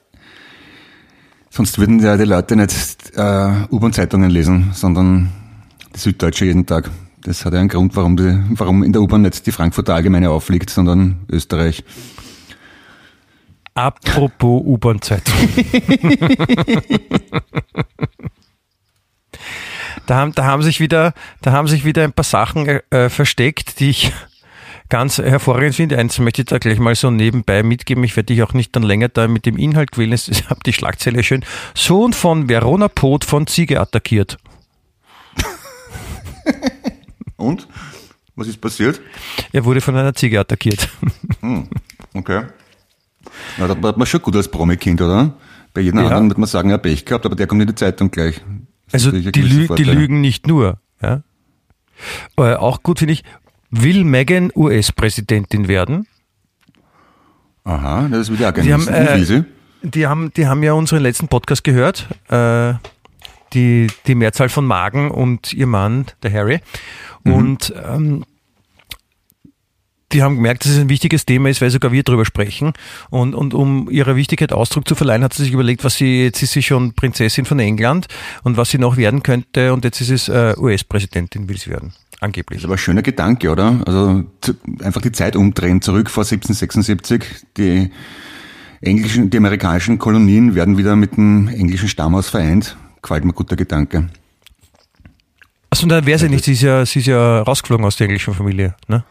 sonst würden ja die Leute nicht äh, U-Bahn-Zeitungen lesen, sondern die Süddeutsche jeden Tag. Das hat ja einen Grund, warum, die, warum in der U-Bahn nicht die Frankfurter Allgemeine aufliegt, sondern Österreich. Apropos U-Bahn-Zeitung. da, haben, da, haben sich wieder, da haben sich wieder ein paar Sachen äh, versteckt, die ich ganz hervorragend finde. Eins möchte ich da gleich mal so nebenbei mitgeben. Ich werde dich auch nicht dann länger da mit dem Inhalt quälen. Ich habe die Schlagzeile schön. Sohn von Verona Pot von Ziege attackiert. Und? Was ist passiert? Er wurde von einer Ziege attackiert. Okay. Na, da hat man schon gut als Promi-Kind, oder? Bei jedem Ja. anderen wird man sagen, ja, Pech gehabt, aber der kommt in die Zeitung gleich. Das Also die, Lü die Vorteil. lügen nicht nur. Ja? Äh, auch gut finde ich, will Megan US-Präsidentin werden? Aha, das will ich auch gerne Die haben, äh? Die haben, die haben ja unseren letzten Podcast gehört. Äh, die, die Mehrzahl von Magen und ihr Mann, der Harry. Und ähm, die haben gemerkt, dass es ein wichtiges Thema ist, weil sogar wir drüber sprechen. Und, und um ihrer Wichtigkeit Ausdruck zu verleihen, hat sie sich überlegt, was sie, jetzt ist sie schon Prinzessin von England und was sie noch werden könnte. Und jetzt ist es äh, US-Präsidentin, will sie werden. Angeblich. Das ist aber ein schöner Gedanke, oder? Also einfach die Zeit umdrehen, zurück vor 1776. Die englischen, die amerikanischen Kolonien werden wieder mit dem englischen Stammhaus vereint. Gefällt mir guter Gedanke. Achso, dann wäre sie nicht. Sie ist ja, sie ist ja rausgeflogen aus der englischen Familie. Ne?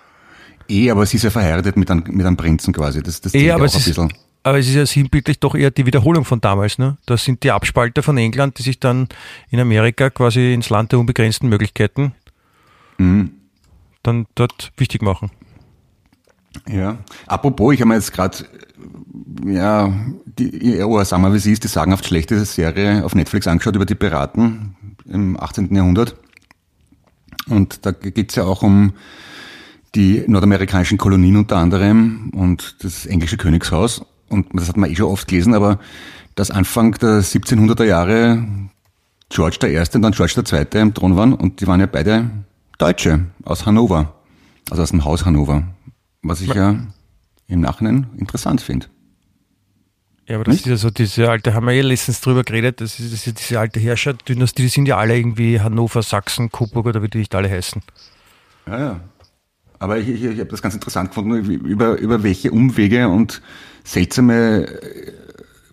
Eh, aber sie ist ja verheiratet mit einem, mit einem Prinzen quasi. Das, das Eh, aber auch es ein ist, bisschen. aber es ist ja sinnbildlich doch eher die Wiederholung von damals. Ne? Das sind die Abspalter von England, die sich dann in Amerika quasi ins Land der unbegrenzten Möglichkeiten Mhm. dann dort wichtig machen. Ja. Apropos, ich habe mir jetzt gerade, ja, die, oh, sagen wir, wie sie ist, die sagenhaft schlechte Serie auf Netflix angeschaut über die Piraten im 18. Jahrhundert. Und da geht's ja auch um die nordamerikanischen Kolonien unter anderem und das englische Königshaus. Und das hat man eh schon oft gelesen, aber dass Anfang der 1700er Jahre George I. und dann George II. im Thron waren und die waren ja beide Deutsche aus Hannover, also aus dem Haus Hannover, was ich ja im Nachhinein interessant finde. Ja, aber das Nicht? ist ja so diese alte, haben wir ja letztens drüber geredet, das ist, das ist diese alte Herrscherdynastie, die sind ja alle irgendwie Hannover, Sachsen, Coburg oder wie die nicht alle heißen. Ja, ja. Aber ich, ich, ich habe das ganz interessant gefunden, über, über welche Umwege und seltsame äh,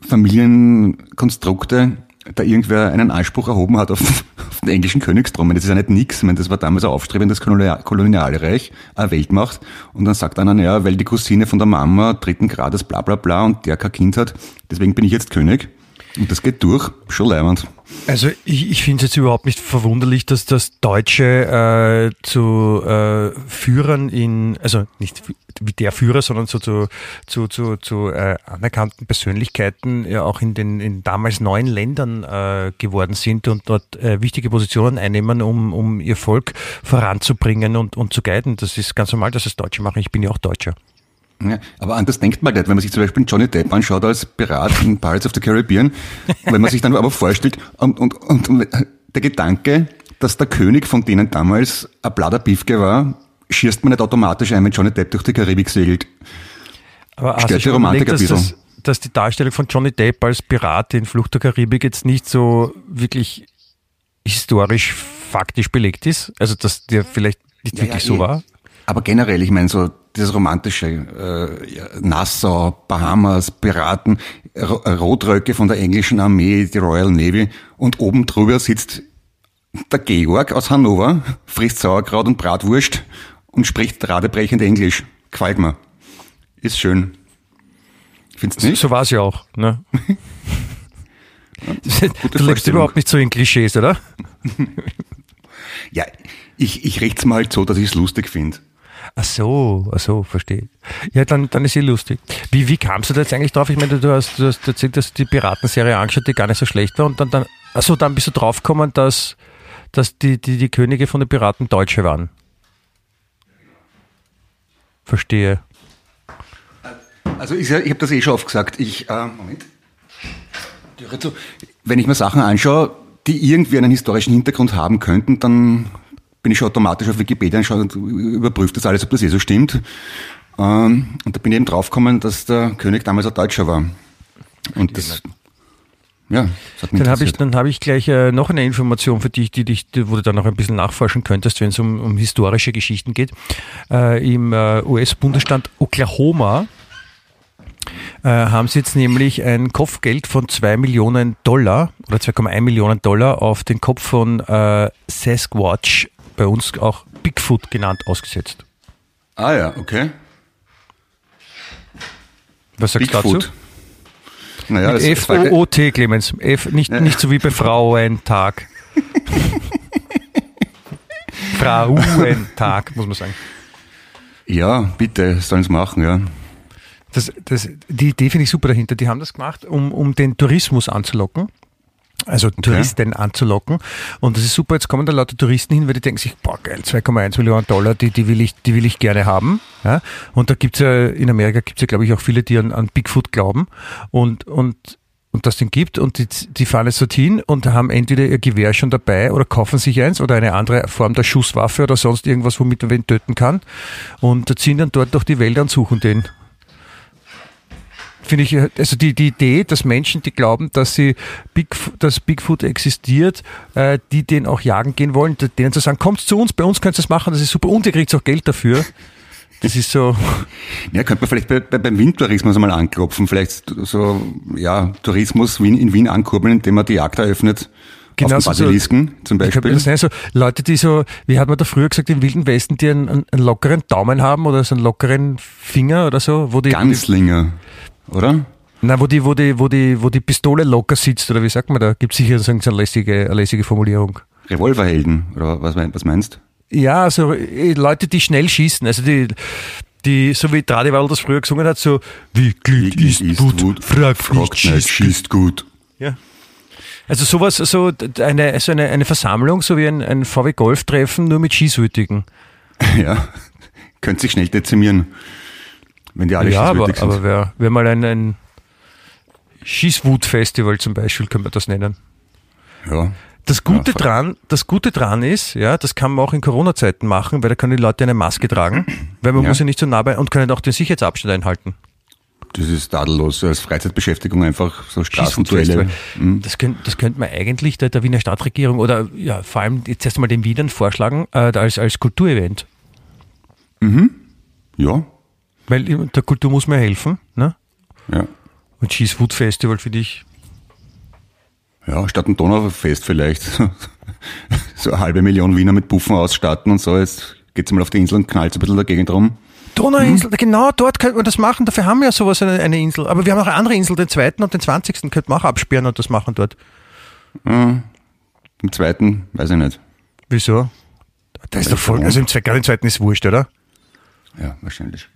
Familienkonstrukte da irgendwer einen Anspruch erhoben hat auf, auf den englischen Königsthron. Das ist ja nicht nix. Das war damals ein aufstrebendes Kolonial- Kolonialreich, eine Weltmacht. Und dann sagt einer, ja, weil die Cousine von der Mama dritten Grades bla bla bla und der kein Kind hat, deswegen bin ich jetzt König. Und das geht durch, schon leibend. Also ich, ich finde es jetzt überhaupt nicht verwunderlich, dass das Deutsche äh, zu äh, Führern in, also nicht wie der Führer, sondern so zu, zu, zu, zu äh, anerkannten Persönlichkeiten ja auch in den in damals neuen Ländern äh, geworden sind und dort äh, wichtige Positionen einnehmen, um, um ihr Volk voranzubringen und, und zu guiden. Das ist ganz normal, dass es Deutsche machen. Ich bin ja auch Deutscher. Ja, aber an das denkt man nicht, wenn man sich zum Beispiel Johnny Depp anschaut als Pirat in Pirates of the Caribbean, wenn man sich dann aber vorstellt, und, und, und, und der Gedanke, dass der König von denen damals ein Blader Biefke war, schießt man nicht automatisch ein, wenn Johnny Depp durch die Karibik segelt. Aber hast Stört die Romantik ein dass, bisschen? das, dass die Darstellung von Johnny Depp als Pirat in Flucht der Karibik jetzt nicht so wirklich historisch faktisch belegt ist? Also dass der vielleicht nicht Ja, wirklich ja, so eh. war? Aber generell, ich meine, so dieses romantische äh, ja, Nassau, Bahamas, Piraten, Ro- Rotröcke von der englischen Armee, die Royal Navy und oben drüber sitzt der Georg aus Hannover, frisst Sauerkraut und Bratwurst und spricht radebrechend Englisch. Gefällt mir. Ist schön. Findest du nicht? So war es ja auch. Ne? du lebst überhaupt nicht so in Klischees, oder? Ja, ich, ich richte mal halt so, dass ich es lustig finde. Ach so, ach so, verstehe. Ja, dann, dann ist eh lustig. Wie, wie kamst du da jetzt eigentlich drauf? Ich meine, du hast, du hast erzählt, dass du die Piratenserie angeschaut, die gar nicht so schlecht war und dann, dann ach so, dann bist du draufgekommen, dass, dass die, die, die Könige von den Piraten Deutsche waren. verstehe. Also ich, ich habe das eh schon oft gesagt. Ich, äh, Moment. Wenn ich mir Sachen anschaue, die irgendwie einen historischen Hintergrund haben könnten, dann bin ich schon automatisch auf Wikipedia und, und überprüfe das alles, ob das eh so stimmt. Ähm, und da bin ich eben draufgekommen, dass der König damals ein Deutscher war. Und das, ja, das hat mich Dann habe ich, dann habe ich gleich äh, noch eine Information für dich, die dich, die, wo du dann noch ein bisschen nachforschen könntest, wenn es um, um historische Geschichten geht. Äh, Im äh, US-Bundesstaat Oklahoma äh, haben sie jetzt nämlich ein Kopfgeld von 2 Millionen Dollar oder 2,1 Millionen Dollar auf den Kopf von äh, Sasquatch, bei uns auch Bigfoot genannt, ausgesetzt. Ah ja, okay. Was sagst du dazu? Bigfoot. Naja, Mit F-O-O-T, Clemens. F, nicht, nicht so wie bei Frauentag. Frauentag, muss man sagen. Ja, bitte, sollen es machen, ja. Das, das, die Idee finde ich super dahinter. Die haben das gemacht, um, um den Tourismus anzulocken. Also Touristen anzulocken. Und das ist super, jetzt kommen da lauter Touristen hin, weil die denken sich, boah geil, 2,1 Millionen Dollar, die, die, will ich, die will ich gerne haben. Ja? Und da gibt's ja, in Amerika gibt's ja, glaube ich, auch viele, die an, an Bigfoot glauben und, und, und das den gibt und die, die fahren jetzt dorthin und haben entweder ihr Gewehr schon dabei oder kaufen sich eins oder eine andere Form der Schusswaffe oder sonst irgendwas, womit man wen töten kann und ziehen dann dort durch die Wälder und suchen den finde ich, also die, die Idee, dass Menschen, die glauben, dass sie Bigfoot, dass Bigfoot existiert, äh, die den auch jagen gehen wollen, denen zu sagen, kommt zu uns, bei uns könnt ihr es machen, das ist super und ihr kriegt auch Geld dafür. Das ist so, Ja, könnte man vielleicht bei, bei, beim Windtourismus einmal anklopfen, vielleicht so, ja, Tourismus Wien, in Wien ankurbeln, indem man die Jagd eröffnet. Genau auf so- zum Beispiel. sind so Leute, die so, wie hat man da früher gesagt, im Wilden Westen, die einen, einen, lockeren Daumen haben oder so einen lockeren Finger oder so, wo die, wo die Ganzlinger, oder? Na, wo die, wo die, wo die, wo die Pistole locker sitzt, oder wie sagt man da? Gibt sicher so eine lässige, eine lässige Formulierung. Revolverhelden, oder was, mein- was meinst Ja, also äh, Leute, die schnell schießen, also die, die, so wie Tradival das früher gesungen hat, so wie Clint Clint Eastwood, Eastwood fragt, Fragt nicht, schießt. schießt gut. Ja. Also sowas, so eine, so eine, eine Versammlung, so wie ein, ein VW Golf Treffen, nur mit Schießwütigen. Ja, könnte sich schnell dezimieren, wenn die alle ja, aber, sind. aber wäre wär mal ein, ein Schießwut-Festival zum Beispiel, können wir das nennen. ja. Das Gute Ja, dran, das Gute dran ist, ja, das kann man auch in Corona-Zeiten machen, weil da können die Leute eine Maske tragen, weil man Ja. muss ja nicht so nah bei und können auch den Sicherheitsabstand einhalten. Das ist tadellos, als Freizeitbeschäftigung einfach so Straßenduelle. Schießwutfestival. Das könnte das könnte man eigentlich der, der Wiener Stadtregierung oder ja, vor allem jetzt erst einmal den Wienern vorschlagen, äh, als, als Kulturevent. Ja, Weil der Kultur muss man helfen, ne? ja. Und Schießwut-Festival für dich. Ja, statt ein Donaufest vielleicht. so eine halbe Million Wiener mit Puffen ausstatten und so. Jetzt geht's mal auf die Insel und knallt ein bisschen der Gegend rum. Donauinsel, genau dort könnte man das machen, dafür haben wir ja sowas, eine, eine Insel. Aber wir haben auch eine andere Insel, den zweiten und den zwanzigsten könnte man auch absperren und das machen dort. Im zweiten, weiß ich nicht. Wieso? Da ist doch voll, also im zweiten, gerade im zweiten ist wurscht, oder? Ja, wahrscheinlich.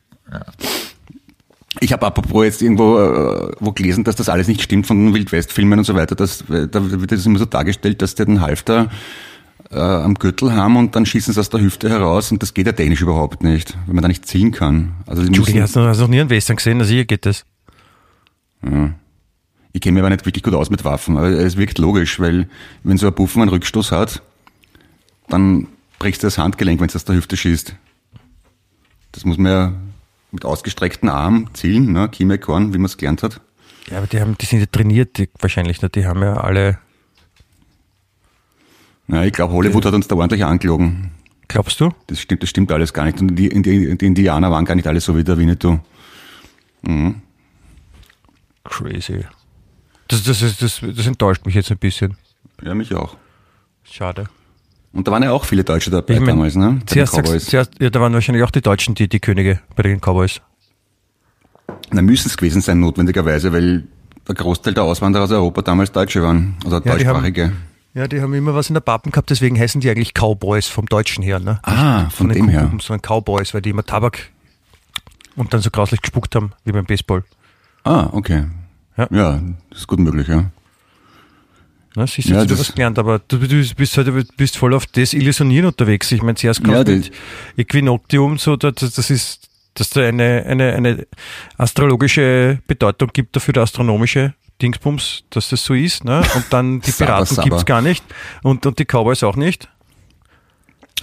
Ich habe apropos jetzt irgendwo äh, wo gelesen, dass das alles nicht stimmt von Wildwest-Filmen und so weiter. Dass, äh, da wird das immer so dargestellt, dass die den Halfter äh, am Gürtel haben und dann schießen sie aus der Hüfte heraus und das geht ja technisch überhaupt nicht, weil man da nicht ziehen kann. Also müssen, hast du hast du noch nie einen Western gesehen? Also hier geht das. ich kenne mich aber nicht wirklich gut aus mit Waffen, aber es wirkt logisch, weil wenn so ein Buffen einen Rückstoß hat, dann brichst du das Handgelenk, wenn es aus der Hüfte schießt. Das muss man ja mit ausgestreckten Arm zielen, ne? Kiemekorn, wie man es gelernt hat. Ja, aber die, haben, die sind ja trainiert, die, wahrscheinlich. Ne? Die haben ja alle, Ja, ich glaube, Hollywood hat uns da ordentlich angelogen. glaubst du? Das stimmt, das stimmt alles gar nicht. Und die, die, die Indianer waren gar nicht alle so wie der Winnetou. Crazy. Das, das, ist- das, das enttäuscht mich jetzt ein bisschen. Ja, mich auch. Schade. Und da waren ja auch viele Deutsche dabei Ich mein, damals, ne? Bei den Zuerst, sagst, Cowboys. zuerst, ja, da waren wahrscheinlich auch die Deutschen die, die Könige bei den Cowboys. Na, müssen es gewesen sein, notwendigerweise, weil der Großteil der Auswanderer aus Europa damals Deutsche waren. Also Ja, die haben- deutschsprachige. Ja, die haben immer was in der Pappen gehabt, deswegen heißen die eigentlich Cowboys vom Deutschen her. Ne? Ah, von den dem her. Kuhbuben, sondern Cowboys, weil die immer Tabak und dann so grauslich gespuckt haben, wie beim Baseball. Ah, okay. Ja. Ja, das ist gut möglich, ja. Ne, siehst du, Ja, das- was gelernt, aber du, du bist halt du bist voll auf Desillusionieren unterwegs. Ich meine, zuerst kommt Ja, mit Equinoctium, so, das, das ist dass da eine, eine, eine astrologische Bedeutung gibt dafür, der astronomische Dingsbums, dass das so ist. Ne? Und dann die Piraten gibt's gar nicht und, und die Cowboys auch nicht.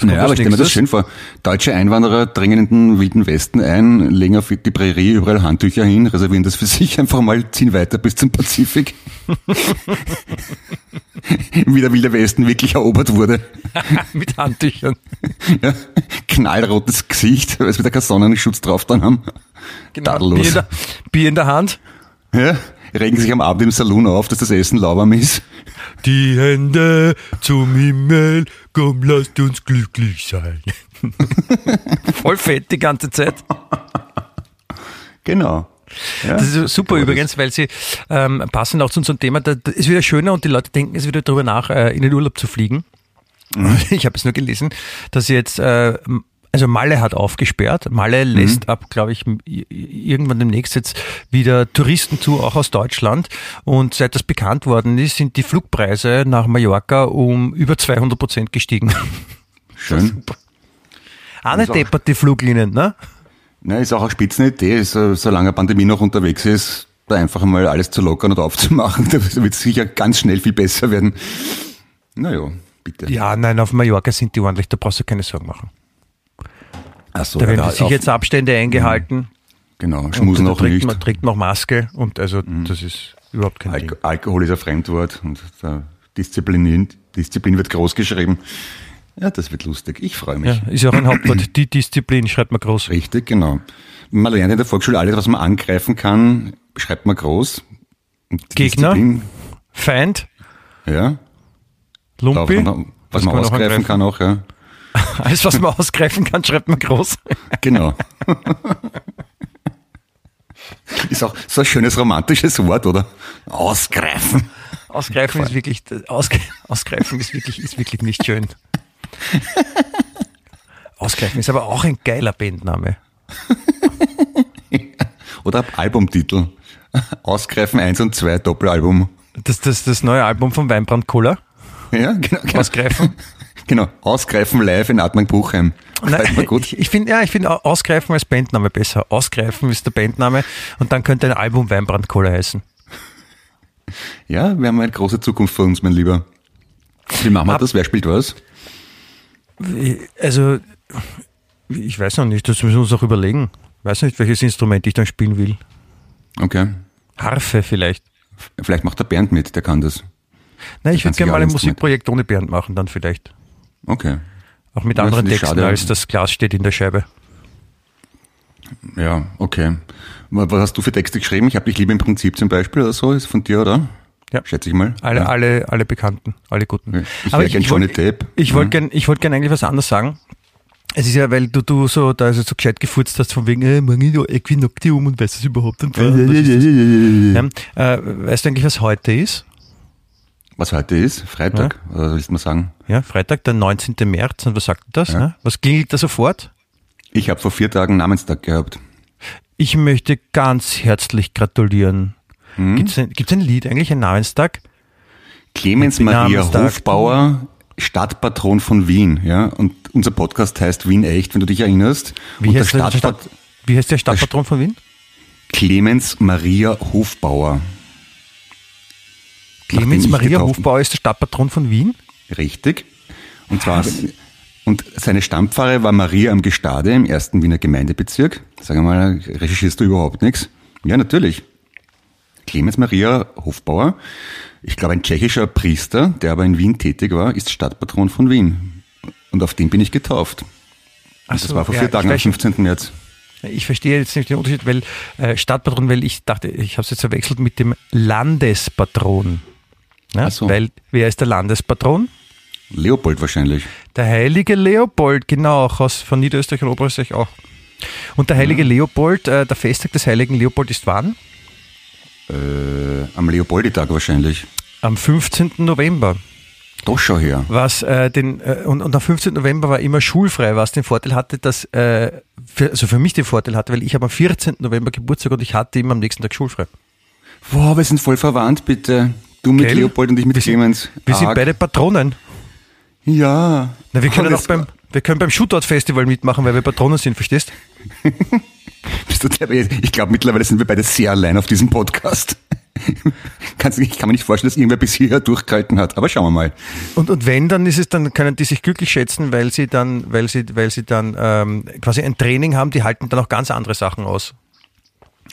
Naja, als aber ich stelle mir das schön vor. Deutsche Einwanderer dringen in den wilden Westen ein, legen auf die Prärie überall Handtücher hin, reservieren das für sich einfach mal, ziehen weiter bis zum Pazifik. Wie der wilde Westen wirklich erobert wurde. Mit Handtüchern. Ja, knallrotes Gesicht, weil sie wieder keinen Sonnenschutz drauf dann haben. Bier, Tadellos. in der, Bier in der Hand. Ja, regen sich am Abend im Saloon auf, dass das Essen lauwarm ist. Die Hände zum Himmel, komm, lasst uns glücklich sein. Voll fett die ganze Zeit. Genau. Ja, Das ist super das- übrigens, weil sie ähm, passen auch zu unserem Thema. Da, da ist wieder schöner und die Leute denken es wieder darüber nach, äh, in den Urlaub zu fliegen. Ich habe es nur gelesen, dass jetzt äh, also Malle hat aufgesperrt. Malle lässt ab, glaube ich, irgendwann demnächst jetzt wieder Touristen zu, auch aus Deutschland. Und seit das bekannt worden ist, sind die Flugpreise nach Mallorca um über 200 Prozent gestiegen. Schön. Auch nicht deppert die Fluglinien, ne? Na, ist auch eine Spitzenidee, so, solange eine Pandemie noch unterwegs ist, da einfach mal alles zu lockern und aufzumachen. Da wird es sicher ganz schnell viel besser werden. Naja, bitte. Ja, nein, auf Mallorca sind die ordentlich, da brauchst du keine Sorgen machen. Ach so, Da werden ja, die Sicherheitsabstände eingehalten. Genau, schmusen auch trägt nicht. Man, trägt noch Maske und also das ist überhaupt kein Ding. Alko Alkohol ist ein Fremdwort und Disziplin, Disziplin wird groß geschrieben. Ja, das wird lustig. Ich freue mich. Ja, ist ja auch ein Hauptwort. Die Disziplin schreibt man groß. Richtig, genau. Man lernt in der Volksschule alles, was man angreifen kann, schreibt man groß. Gegner? Disziplin, Feind, Ja, Lumpi, was man, was man ausgreifen kann auch, ja. Alles, was man ausgreifen kann, schreibt man groß. Genau. Ist auch so ein schönes romantisches Wort, oder? Ausgreifen. Ausgreifen ist wirklich, ausge, ausgreifen ist wirklich, ist wirklich nicht schön. Ausgreifen ist aber auch ein geiler Bandname. Oder Albumtitel. Ausgreifen 1 und 2 Doppelalbum. Das, das, das neue Album von Weinbrand Cola. Ja, genau. genau. Ausgreifen. Genau. Ausgreifen live in Atman Buchheim. Mir gut. ich, ich finde, ja, ich finde Ausgreifen als Bandname besser. Ausgreifen ist der Bandname und dann könnte ein Album Weinbrand Cola heißen. Ja, wir haben eine große Zukunft vor uns, mein Lieber. Wie machen wir Hab- das? Wer spielt was? Also, ich weiß noch nicht, das müssen wir uns auch überlegen. Weiß nicht, welches Instrument ich dann spielen will. Okay. Harfe vielleicht. Vielleicht macht der Bernd mit, der kann das. Nein, ich würde gerne mal ein Musikprojekt ohne Bernd machen, dann vielleicht. Okay. Auch mit anderen ich Texten, schade. als das Glas steht in der Scheibe. Ja, okay. Was hast du für Texte geschrieben? Ich habe dich lieb im Prinzip zum Beispiel oder so. Ist von dir, oder? Ja. Schätze ich mal. Alle, ja. alle, alle Bekannten, alle guten. Ich Johnny Depp. Ich wollte Ja. gern, ich wollte gern eigentlich was anderes sagen. Es ist ja, weil du, du so, da also so gescheit gefurzt hast, von wegen, äh, Magneto Equinoctium und weißt du es überhaupt? Und was ist das? Ja, weißt du eigentlich, was heute ist? Was heute ist? Freitag? Oder willst du mal sagen? Ja, Freitag, der 19. März. Und was sagt das? Ja. Ne? Was klingelt da sofort? Ich habe vor vier Tagen Namenstag gehabt. Ich möchte ganz herzlich gratulieren. Hm? Gibt's ein, gibt's ein Lied, eigentlich ein Namenstag? Clemens Maria Namenstag. Hofbauer, Stadtpatron von Wien. Ja? Und unser Podcast heißt Wien echt, wenn du dich erinnerst. Wie, heißt, der Stadt, wie heißt der Stadtpatron von Wien? Clemens Maria Hofbauer. Clemens Maria Hofbauer ist der Stadtpatron von Wien? Richtig. Und zwar, und seine Stammpfarre war Maria am Gestade im ersten Wiener Gemeindebezirk. Sag mal, recherchierst du überhaupt nichts? Ja, natürlich. Clemens Maria Hofbauer, ich glaube ein tschechischer Priester, der aber in Wien tätig war, ist Stadtpatron von Wien. Und auf den bin ich getauft. Ach Das so, war vor ja, vier Tagen am weiß- 15. März. Ich verstehe jetzt nicht den Unterschied, weil äh, Stadtpatron, weil ich dachte, ich habe es jetzt verwechselt mit dem Landespatron. Ja, Ach so. Weil, wer ist der Landespatron? Leopold wahrscheinlich. Der heilige Leopold, genau, aus, von Niederösterreich und Oberösterreich auch. Und der heilige Leopold, äh, der Festtag des heiligen Leopold ist wann? Äh, am Leopolditag wahrscheinlich. Am 15. November. Doch schon her. Was äh, den äh, und, und am 15. November war immer schulfrei, was den Vorteil hatte, dass äh, für, also für mich den Vorteil hatte, weil ich habe am 14. November Geburtstag und ich hatte immer am nächsten Tag schulfrei. Boah, wir sind voll verwandt, bitte. Du mit Gell? Leopold und ich mit Wir sind- Clemens. Wir sind Arg. beide Patronen. Ja. Na, wir können auch beim wir können beim Shootout Festival mitmachen, weil wir Patronen sind, verstehst? Bist du Ich glaube, mittlerweile sind wir beide sehr allein auf diesem Podcast. Ich kann mir nicht vorstellen, dass irgendwer bis hierher durchgehalten hat. Aber schauen wir mal. Und, und wenn, dann ist es, dann können die sich glücklich schätzen, weil sie dann, weil sie, weil sie dann ähm, quasi ein Training haben, die halten dann auch ganz andere Sachen aus.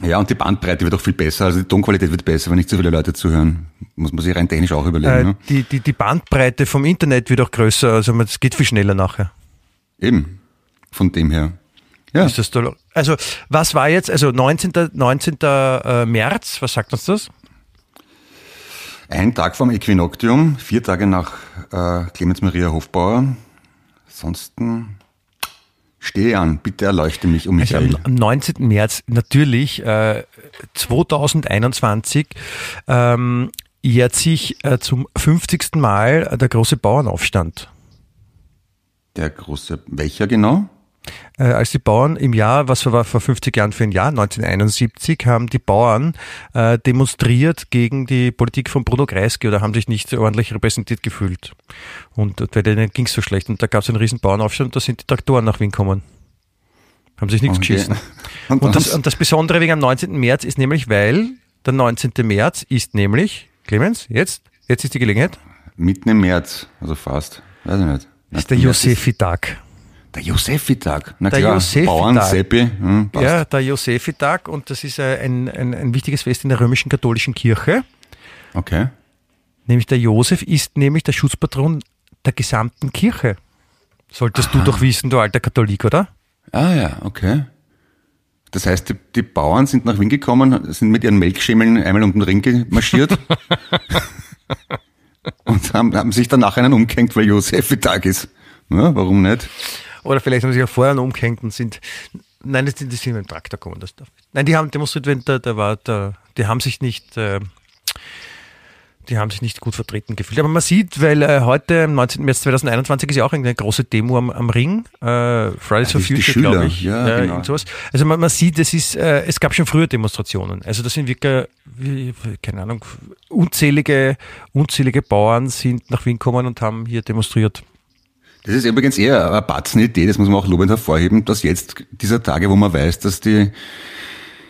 Ja, und die Bandbreite wird auch viel besser. Also die Tonqualität wird besser, wenn nicht so viele Leute zuhören. Muss man sich rein technisch auch überlegen. Äh, ne? die, die, die Bandbreite vom Internet wird auch größer, also es geht viel schneller nachher. Eben. Von dem her. Ja. Ist das toll. Also, was war jetzt, also 19. 19. äh, März, was sagt uns das? Ein Tag vom Äquinoktium, vier Tage nach äh, Clemens Maria Hofbauer. Ansonsten stehe an, bitte erleuchte mich um Also Michael. am, am 19. März natürlich äh, 2021 ähm, jährt sich äh, zum 50. Mal der große Bauernaufstand. Der große, welcher genau? Äh, als die Bauern im Jahr, was war vor 50 Jahren für ein Jahr, 1971, haben die Bauern äh, demonstriert gegen die Politik von Bruno Kreisky oder haben sich nicht ordentlich repräsentiert gefühlt. Und weil denen ging es so schlecht. Und da gab es einen riesen Bauernaufstand und da sind die Traktoren nach Wien gekommen. Haben sich nichts Okay. geschissen. Und, Und das, und das Besondere wegen am 19. März ist nämlich, weil der 19. März ist nämlich, Clemens, jetzt, jetzt ist die Gelegenheit, mitten im März, also fast, weiß ich nicht. ist der Josefi-Tag. Der Josefi-Tag. Na Der klar, Josefi-Tag. Bauern, Seppi, hm. Ja, der Josefi-Tag und das ist äh, ein, ein, ein wichtiges Fest in der römischen katholischen Kirche. Okay. Nämlich der Josef ist nämlich der Schutzpatron der gesamten Kirche. Solltest du doch wissen, du alter Katholik, oder? Ah ja, okay. Das heißt, die, die Bauern sind nach Wien gekommen, sind mit ihren Melkschimmeln einmal um den Ring gemarschiert und haben, haben sich danach einen umgehängt, weil Josefi-Tag ist. Ja, warum nicht? Oder vielleicht haben sie sich auch vorher noch umgehängt und sind. Nein, das sind, das sind mit dem Traktor gekommen. Das darf. Nein, die haben demonstriert, wenn der, der war, der, die haben sich nicht, äh, die haben sich nicht gut vertreten gefühlt. Aber man sieht, weil äh, heute, am 19. März 2021, ist ja auch eine große Demo am, am Ring, äh, Fridays for die- die Future, glaube ich. ja, äh, genau. sowas. Also man, man sieht, es ist, äh, es gab schon früher Demonstrationen. Also das sind wirklich, wie, keine Ahnung, unzählige, unzählige Bauern sind nach Wien gekommen und haben hier demonstriert. Das ist übrigens eher eine Batzenidee, das muss man auch lobend hervorheben, dass jetzt dieser Tage, wo man weiß, dass die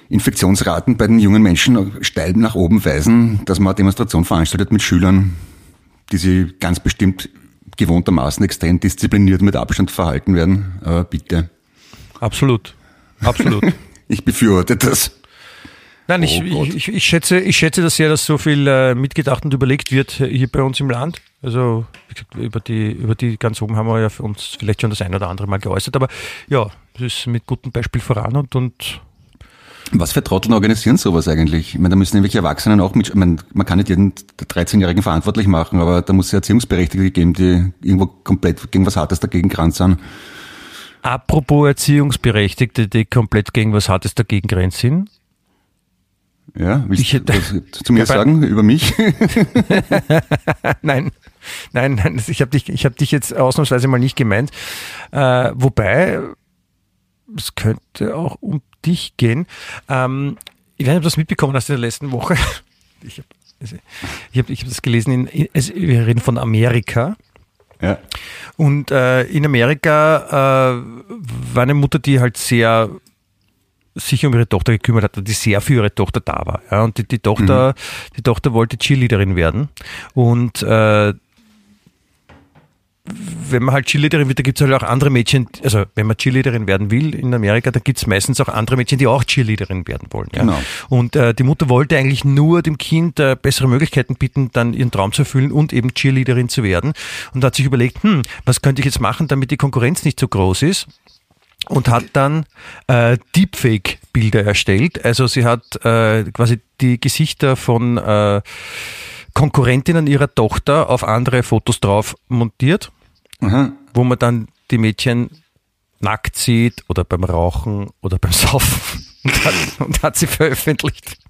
Infektionsraten bei den jungen Menschen steil nach oben weisen, dass man eine Demonstration veranstaltet mit Schülern, die sie ganz bestimmt gewohntermaßen extrem diszipliniert mit Abstand verhalten werden. Aber bitte, Absolut. Absolut. ich befürworte das. Nein, ich, Oh ich, ich, ich, schätze, ich schätze das sehr, dass so viel äh, mitgedacht und überlegt wird hier bei uns im Land. Also, gesagt, über die, über die ganz oben haben wir ja für uns vielleicht schon das ein oder andere Mal geäußert, aber ja, das ist mit gutem Beispiel voran und, und Was für Trotteln organisieren sowas eigentlich? Ich meine, da müssen irgendwelche Erwachsenen auch mit, ich meine, man kann nicht jeden 13-Jährigen verantwortlich machen, aber da muss es ja Erziehungsberechtigte geben, die irgendwo komplett gegen was Hartes dagegen kranz sind. apropos Erziehungsberechtigte, die komplett gegen was Hartes dagegen grenzt sind. Ja, willst Ich du was zu mir sagen über mich? nein, nein, nein, ich habe dich, ich hab dich jetzt ausnahmsweise mal nicht gemeint. Äh, wobei, es könnte auch um dich gehen. Ähm, ich weiß nicht, ob du das mitbekommen hast in der letzten Woche. Ich habe ich hab, ich hab das gelesen, in, in, also wir reden von Amerika. ja. Und äh, in Amerika äh, war eine Mutter, die halt sehr sich um ihre Tochter gekümmert hat, die sehr für ihre Tochter da war. Ja, und die, die Tochter, die Tochter wollte Cheerleaderin werden. Und äh, wenn man halt Cheerleaderin wird, da gibt es halt auch andere Mädchen, also wenn man Cheerleaderin werden will in Amerika, da gibt es meistens auch andere Mädchen, die auch Cheerleaderin werden wollen. Ja. Genau. Und äh, die Mutter wollte eigentlich nur dem Kind äh, bessere Möglichkeiten bieten, dann ihren Traum zu erfüllen und eben Cheerleaderin zu werden. Und hat sich überlegt, hm, was könnte ich jetzt machen, damit die Konkurrenz nicht so groß ist? Und hat dann äh, Deepfake-Bilder erstellt. Also sie hat äh, quasi die Gesichter von äh, Konkurrentinnen ihrer Tochter auf andere Fotos drauf montiert, Aha. wo man dann die Mädchen nackt sieht oder beim Rauchen oder beim Saufen und hat, und hat sie veröffentlicht.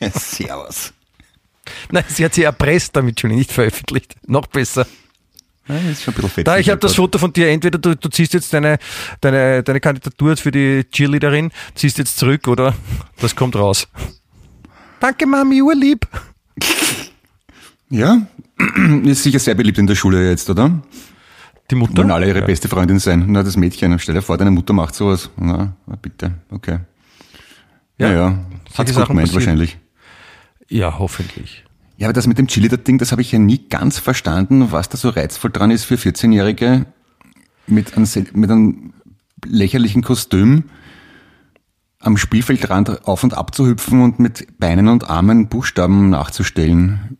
Ja, servus. Nein, sie hat sie erpresst damit schon nicht veröffentlicht. Noch besser. Ja, ist schon ein bisschen fett. Da, ich habe das Foto von dir. Entweder du, du ziehst jetzt deine, deine, deine Kandidatur für die Cheerleaderin, ziehst jetzt zurück oder das kommt raus. Danke, Mami, urlieb. Ja, ist sicher sehr beliebt in der Schule jetzt, oder? Die Mutter? Wollen alle ihre Ja. beste Freundin sein. Na, das Mädchen, stell dir vor, deine Mutter macht sowas. Na, na, bitte, okay. Ja, Ja, Hat's gut Sachen gemeint passieren. wahrscheinlich. Ja, hoffentlich. Ja, aber das mit dem Cheerleader-Ding, das habe ich ja nie ganz verstanden, was da so reizvoll dran ist für 14-Jährige mit einem, mit einem lächerlichen Kostüm am Spielfeldrand auf und ab zu hüpfen und mit Beinen und Armen Buchstaben nachzustellen.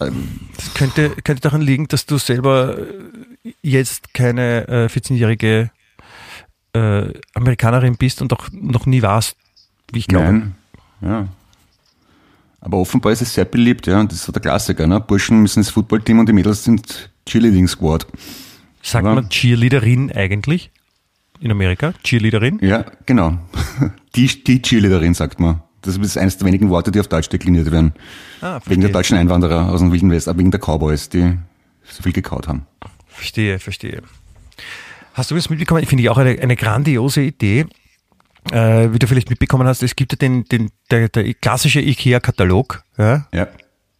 Ähm, Das könnte, könnte daran liegen, dass du selber jetzt keine äh, 14-jährige äh, Amerikanerin bist und auch noch nie warst, wie ich glaube. Nein, ja. Aber offenbar ist es sehr beliebt, ja. Und das ist so der Klassiker, ne? Burschen müssen ins Footballteam und die Mädels sind Cheerleading Squad. Sagt Aber- man Cheerleaderin eigentlich in Amerika? Cheerleaderin? Ja, genau. Die, die Cheerleaderin, sagt man. Das ist eines der wenigen Worte, die auf Deutsch dekliniert werden. Ah, Wegen der verstehe. deutschen Einwanderer aus dem Wilden West, aber wegen der Cowboys, die so viel gekaut haben. Verstehe, verstehe. Hast du das mitbekommen? Ich finde ich auch eine, eine grandiose Idee. Äh, wie du vielleicht mitbekommen hast, es gibt ja den, den, der, der klassische IKEA-Katalog, ja, Ja.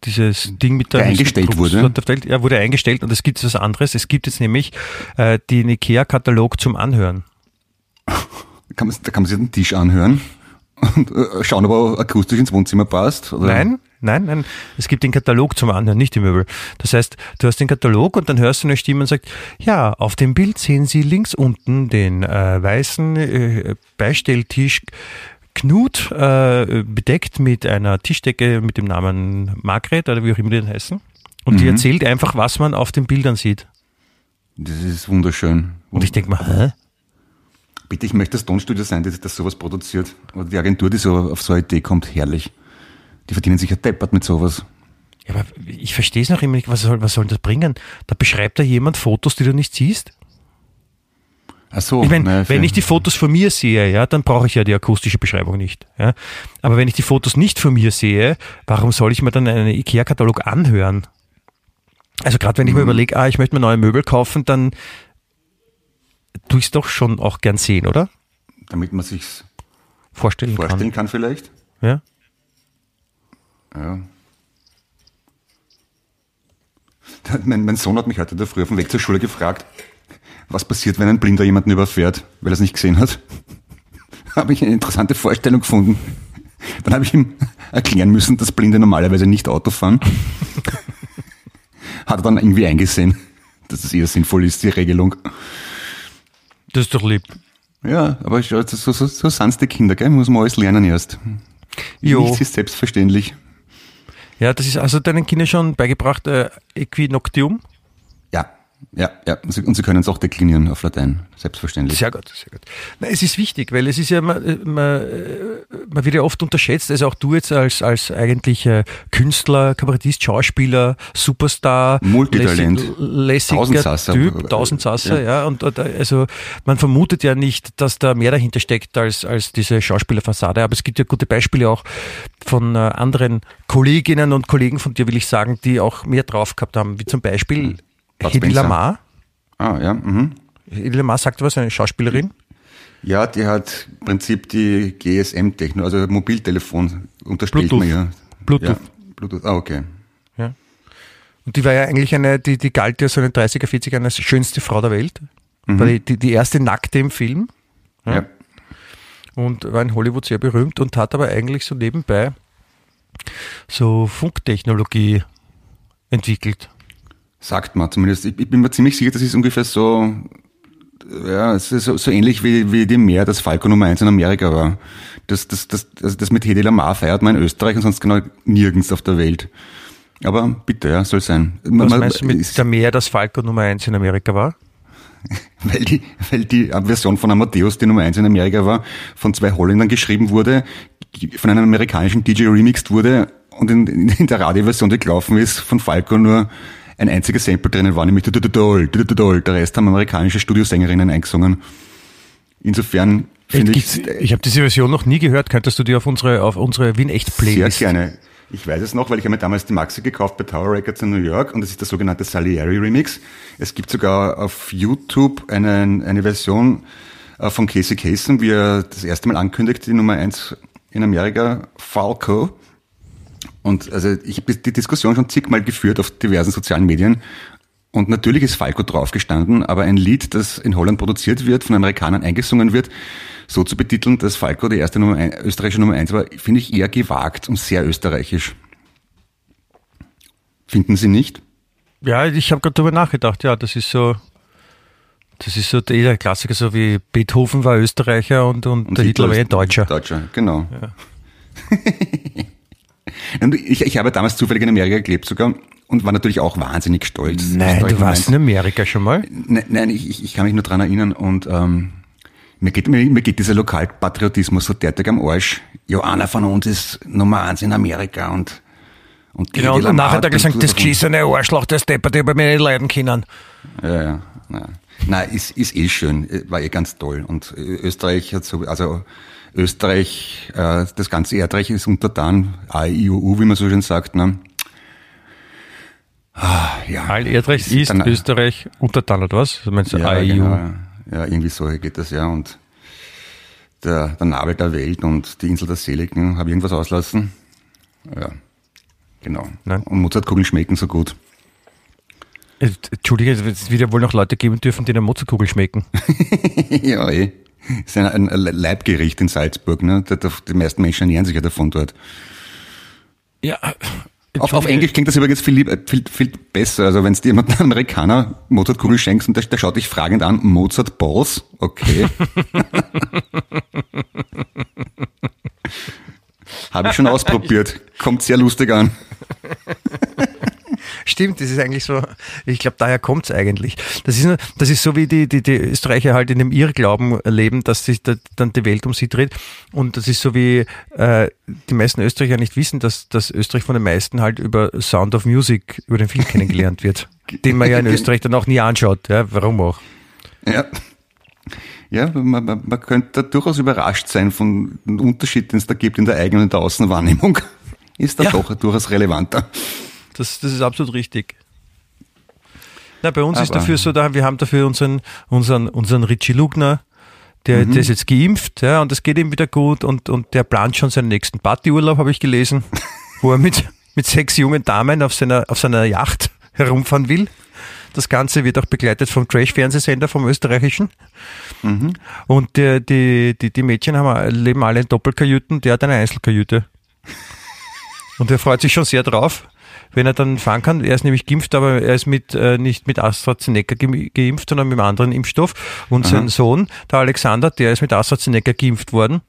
dieses Ding mit der Der eingestellt wurde. Ja, wurde eingestellt und es gibt was anderes. Es gibt jetzt nämlich äh, den IKEA-Katalog zum Anhören. Kann man, da kann man sich den Tisch anhören und äh, schauen, ob er akustisch ins Wohnzimmer passt. Oder? Nein, nein, nein. Es gibt den Katalog zum Anhören, nicht die Möbel. Das heißt, du hast den Katalog und dann hörst du eine Stimme und sagt, ja, auf dem Bild sehen Sie links unten den äh, weißen äh, Beistelltisch Knut, äh, bedeckt mit einer Tischdecke mit dem Namen Margret oder wie auch immer die heißen. Und die erzählt einfach, was man auf den Bildern sieht. Das ist wunderschön. Und ich denke mal, hä? Bitte, ich möchte das Tonstudio sein, das, das sowas produziert. Oder die Agentur, die so auf so eine Idee kommt, herrlich. Die verdienen sich ja deppert mit sowas. Ja, aber ich verstehe es noch immer nicht, was soll, was soll das bringen? Da beschreibt da jemand Fotos, die du nicht siehst. Ach so. Ich meine, naja, wenn ich die Fotos von mir sehe, ja, dann brauche ich ja die akustische Beschreibung nicht. Ja. Aber wenn ich die Fotos nicht von mir sehe, warum soll ich mir dann einen IKEA-Katalog anhören? Also gerade wenn ich mir Mhm. überlege, ah, ich möchte mir neue Möbel kaufen, dann tue ich es doch schon auch gern sehen, oder? Damit man sich's Vorstellen, vorstellen kann vielleicht. kann. Ja? Ja. Mein, mein Sohn hat mich heute da früh auf dem Weg zur Schule gefragt, was passiert, wenn ein Blinder jemanden überfährt, weil er es nicht gesehen hat. habe ich eine interessante Vorstellung gefunden. Dann habe ich ihm erklären müssen, dass Blinde normalerweise nicht Auto fahren. hat er dann irgendwie eingesehen, dass es eher sinnvoll ist, die Regelung. Das ist doch lieb. Ja, aber schau, so, so, so sind die Kinder, gell? Muss man alles lernen erst. Jo. Nichts ist selbstverständlich. Ja, das ist also deinen Kindern schon beigebracht, äh, Equinoctium. Ja, ja, ja. Und sie, können es auch deklinieren auf Latein, selbstverständlich. Sehr gut, sehr gut. Na, es ist wichtig, weil es ist ja, man, man, man wird ja oft unterschätzt, also auch du jetzt als, als eigentlich äh, Künstler, Kabarettist, Schauspieler, Superstar, Multitalent. lässig- lässiger. Typ, Tausendsasser, ja. und, und also man vermutet ja nicht, dass da mehr dahinter steckt als, als diese Schauspielerfassade, aber es gibt ja gute Beispiele auch von äh, anderen Kolleginnen und Kollegen von dir, will ich sagen, die auch mehr drauf gehabt haben, wie zum Beispiel Bud Hedy. Lamar. Ah, ja. Mhm. Hedy Lamar sagt was, eine Schauspielerin. Ja, die hat im Prinzip die GSM-Technik, also Mobiltelefon unterstellt Bluetooth. man ja. Bluetooth. Ja, Bluetooth, ah, okay. Ja. Und die war ja eigentlich eine, die, die galt ja so in den 30er, 40er als schönste Frau der Welt. War die, die, die erste Nackte im Film Ja. und war in Hollywood sehr berühmt und hat aber eigentlich so nebenbei so Funktechnologie entwickelt. Sagt man zumindest. Ich, ich bin mir ziemlich sicher, das ist ungefähr so, ja, es ist so, so ähnlich wie, wie die Meer, das Falco Nummer 1 in Amerika war. Das, das, das, also das mit Hedy Lamar feiert man in Österreich und sonst genau nirgends auf der Welt. Aber bitte, ja, soll sein. Was man- meinst du mit ist- der Meer, das Falco Nummer 1 in Amerika war? weil die, weil die Version von Amadeus, die Nummer 1 in Amerika war, von zwei Holländern geschrieben wurde, von einem amerikanischen DJ remixed wurde und in, in der Radioversion, die gelaufen ist, von Falco nur ein einziges Sample drinnen war, nämlich «Dudududol, Dudududol». Der Rest haben amerikanische Studiosängerinnen eingesungen. Insofern finde ich Gibt's- ich habe diese Version noch nie gehört. Könntest du die auf unsere, auf unsere Wien echt sehr gerne. Ich weiß es noch, weil ich habe mir damals die Maxi gekauft bei Tower Records in New York und das ist der sogenannte Salieri Remix. Es gibt sogar auf YouTube einen, eine Version äh, von Casey Kasem, wie er das erste Mal ankündigt, die Nummer eins in Amerika, Falco. Und also ich habe die Diskussion schon zigmal geführt auf diversen sozialen Medien Und natürlich ist Falco draufgestanden, aber ein Lied, das in Holland produziert wird, von Amerikanern eingesungen wird, so zu betiteln, dass Falco die erste Nummer ein, österreichische Nummer eins war, finde ich eher gewagt und sehr österreichisch. Finden Sie nicht? Ja, ich habe gerade darüber nachgedacht, ja, das ist so, das ist so der Klassiker, so wie Beethoven war Österreicher und, und, der Hitler war ein Deutscher. Deutscher, genau. Und ich, ich habe damals zufällig in Amerika gelebt sogar und war natürlich auch wahnsinnig stolz. Nein, Österreich du warst in Amerika schon mal? Nein, nein ich, ich- kann mich nur dran erinnern und ähm, mir, geht, mir, mir geht dieser Lokalpatriotismus so derartig am Arsch. Ja, einer von uns ist Nummer eins in Amerika und und Genau, Eddie und nachher hat er gesagt, das geschissene Arschloch, das deppert über mir nicht leiden können. Ja, ja. ja. Nein, ist, ist eh schön, war eh ganz toll. Und äh, Österreich hat so, also Österreich, äh, das ganze Erdreich ist untertan, AIUU, wie man so schön sagt, ne? Ah, ja. All Erdreich ist Dann- Österreich untertan, oder was? Also meinst du ja, AEU? genau. ja, irgendwie so geht das, ja. Und der, der Nabel der Welt und die Insel der Seligen, habe ich irgendwas auslassen? Ja, genau. Nein. Und Mozartkugeln schmecken so gut. Äh, Entschuldige, es wird ja wohl noch Leute geben dürfen, die eine Mozartkugel schmecken. ja, eh. Ist ein, ein Leibgericht in Salzburg, ne? Die meisten Menschen ernähren sich ja davon dort. Ja. Auf, auf Englisch klingt das übrigens viel, lieb- viel, viel besser. Also wenn du jemand einen Amerikaner Mozartkugel schenkst und der, der schaut dich fragend an, Mozart Balls? Okay. Habe ich schon ausprobiert. Kommt sehr lustig an. Stimmt, das ist eigentlich so, ich glaube, daher kommt's eigentlich. Das ist, das ist so, wie die, die, die Österreicher halt in dem Irrglauben leben, dass sich da, dann die Welt um sie dreht. Und das ist so, wie äh, die meisten Österreicher nicht wissen, dass, dass Österreich von den meisten halt über Sound of Music, über den Film kennengelernt wird, den man ja in Österreich dann auch nie anschaut. Ja, warum auch? Ja. Ja, man, man, man könnte da durchaus überrascht sein von dem Unterschied, den es da gibt in der eigenen und der Außenwahrnehmung. Ist da Ja. doch durchaus relevanter. Das, das ist absolut richtig. Na, bei uns ist Aber- dafür so, da, wir haben dafür unseren, unseren, unseren Richie Lugner, der, der ist jetzt geimpft, ja, und das geht ihm wieder gut und, und der plant schon seinen nächsten Partyurlaub, habe ich gelesen, wo er mit, mit sechs jungen Damen auf seiner, auf seiner Yacht herumfahren will. Das Ganze wird auch begleitet vom Trash-Fernsehsender, vom österreichischen. Und der, die, die, die Mädchen haben, leben alle in Doppelkajüten, der hat eine Einzelkajüte. Und er freut sich schon sehr drauf, wenn er dann fahren kann. Er ist nämlich geimpft, aber er ist mit, äh, nicht mit AstraZeneca ge- geimpft, sondern mit einem anderen Impfstoff. Und sein Sohn, der Alexander, der ist mit AstraZeneca geimpft worden.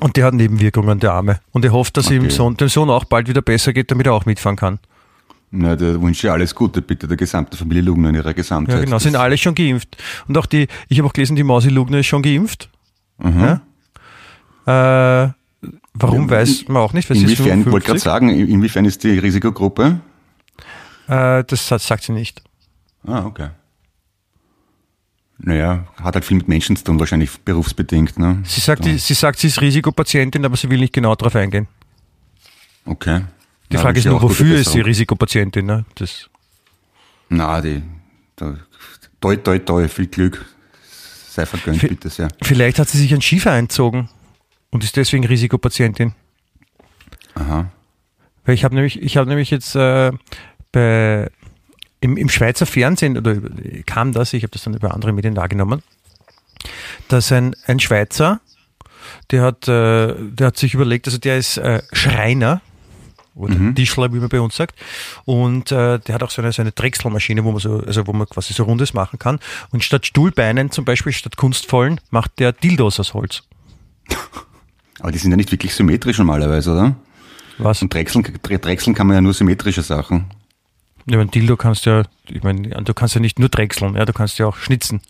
Und der hat Nebenwirkungen, der Arme. Und er hofft, dass ihm Okay. Sohn, dem Sohn auch bald wieder besser geht, damit er auch mitfahren kann. Na, der wünsche ich alles Gute, bitte, der gesamten Familie Lugner in ihrer Gesamtheit. Ja, genau, sind alle schon geimpft. Und auch die, ich habe auch gelesen, die Mausi Lugner ist schon geimpft. Mhm. Ja? Äh, warum weiß man auch nicht, ist Inwiefern, ich wollte gerade 55. sagen, in- inwiefern ist die Risikogruppe? Äh, das sagt, sie nicht. Ah, okay. Naja, hat halt viel mit Menschen zu tun, wahrscheinlich berufsbedingt, ne? Sie sagt, die, sie sagt, sie ist Risikopatientin, aber sie will nicht genau darauf eingehen. Okay. Die Ja, Frage ist nur, wofür ist sie. Risikopatientin? Ne? Das, Na, die, da, toi, toi, toi, viel Glück. Sei vergönnt, Vi- bitte sehr. vielleicht hat sie sich einen Schiefer einzogen und ist deswegen Risikopatientin. Aha. Weil ich habe nämlich, ich habe nämlich jetzt äh, bei, im, im Schweizer Fernsehen, oder kam das, ich habe das dann über andere Medien wahrgenommen, dass ein, ein Schweizer, der hat, äh, der hat sich überlegt, also der ist äh, Schreiner, oder Tischler, wie man bei uns sagt. Und äh, der hat auch so eine, so eine Drechselmaschine, wo man so, also wo man quasi so Rundes machen kann. Und statt Stuhlbeinen zum Beispiel, statt kunstvollen, macht der Dildos aus Holz. Aber die sind ja nicht wirklich symmetrisch normalerweise, oder? Was? Und drechseln, drechseln kann man ja nur symmetrische Sachen. Ja, ein Dildo kannst ja, ich meine, du kannst ja nicht nur drechseln, ja, du kannst ja auch schnitzen.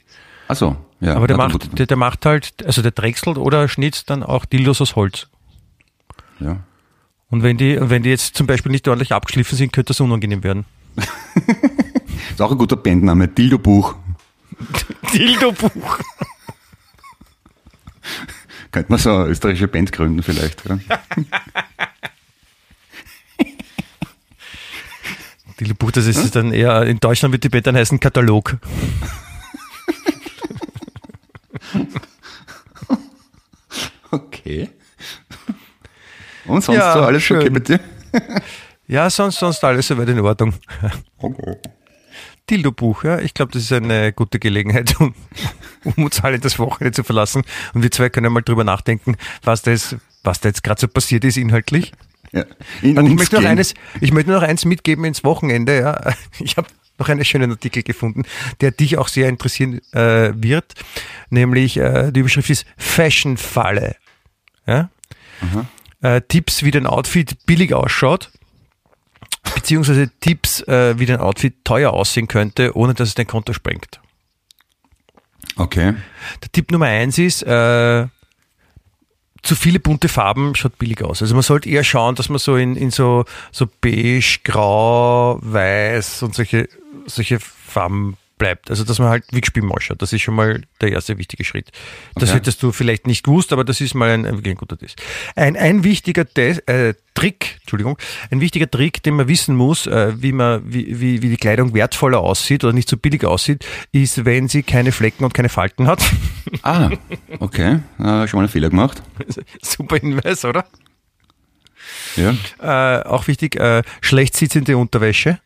Ach so, ja. Aber der Na, macht, der, der macht halt, also der drechselt oder schnitzt dann auch Dildos aus Holz. Ja. Und wenn die, wenn die jetzt zum Beispiel nicht ordentlich abgeschliffen sind, könnte das unangenehm werden. Ist auch ein guter Bandname, Dildo-Buch. Dildo-Buch. Könnte man so eine österreichische Band gründen vielleicht. Ja? Dildo-Buch, das ist dann eher, in Deutschland wird die Band dann heißen Katalog. Okay. Und sonst Ja, so alles schön. okay mit dir? Ja, sonst, sonst alles soweit in Ordnung. Okay. Dildo-Buch. Ja? Ich glaube, das ist eine gute Gelegenheit, um, um uns alle das Wochenende zu verlassen. Und wir zwei können mal drüber nachdenken, was das, was da jetzt gerade so passiert ist inhaltlich. Ja. In ich möchte noch gehen. eines, ich möchte noch eins mitgeben ins Wochenende. Ja. Ich habe noch einen schönen Artikel gefunden, der dich auch sehr interessieren äh, wird. Nämlich äh, die Überschrift ist Fashion-Falle. Ja? Äh, Tipps, wie dein Outfit billig ausschaut. Beziehungsweise Tipps, äh, wie dein Outfit teuer aussehen könnte, ohne dass es dein Konto sprengt. Okay. Der Tipp Nummer eins ist, äh, zu viele bunte Farben schaut billig aus. Also man sollte eher schauen, dass man so in, in so, so beige, grau, weiß und solche, solche Farben bleibt. Also dass man halt wie gespielt ausschaut. Das ist schon mal der erste wichtige Schritt. Das Okay. hättest du vielleicht nicht gewusst, aber das ist mal ein, ein, ein guter Test. Ein, ein wichtiger Test, äh, Trick, Entschuldigung, ein wichtiger Trick, den man wissen muss, äh, wie man, wie, wie, wie die Kleidung wertvoller aussieht oder nicht so billig aussieht, ist, wenn sie keine Flecken und keine Falten hat. Ah, okay. Äh, schon mal einen Fehler gemacht. Super Hinweis, oder? Ja. Äh, auch wichtig, äh, schlecht sitzende Unterwäsche.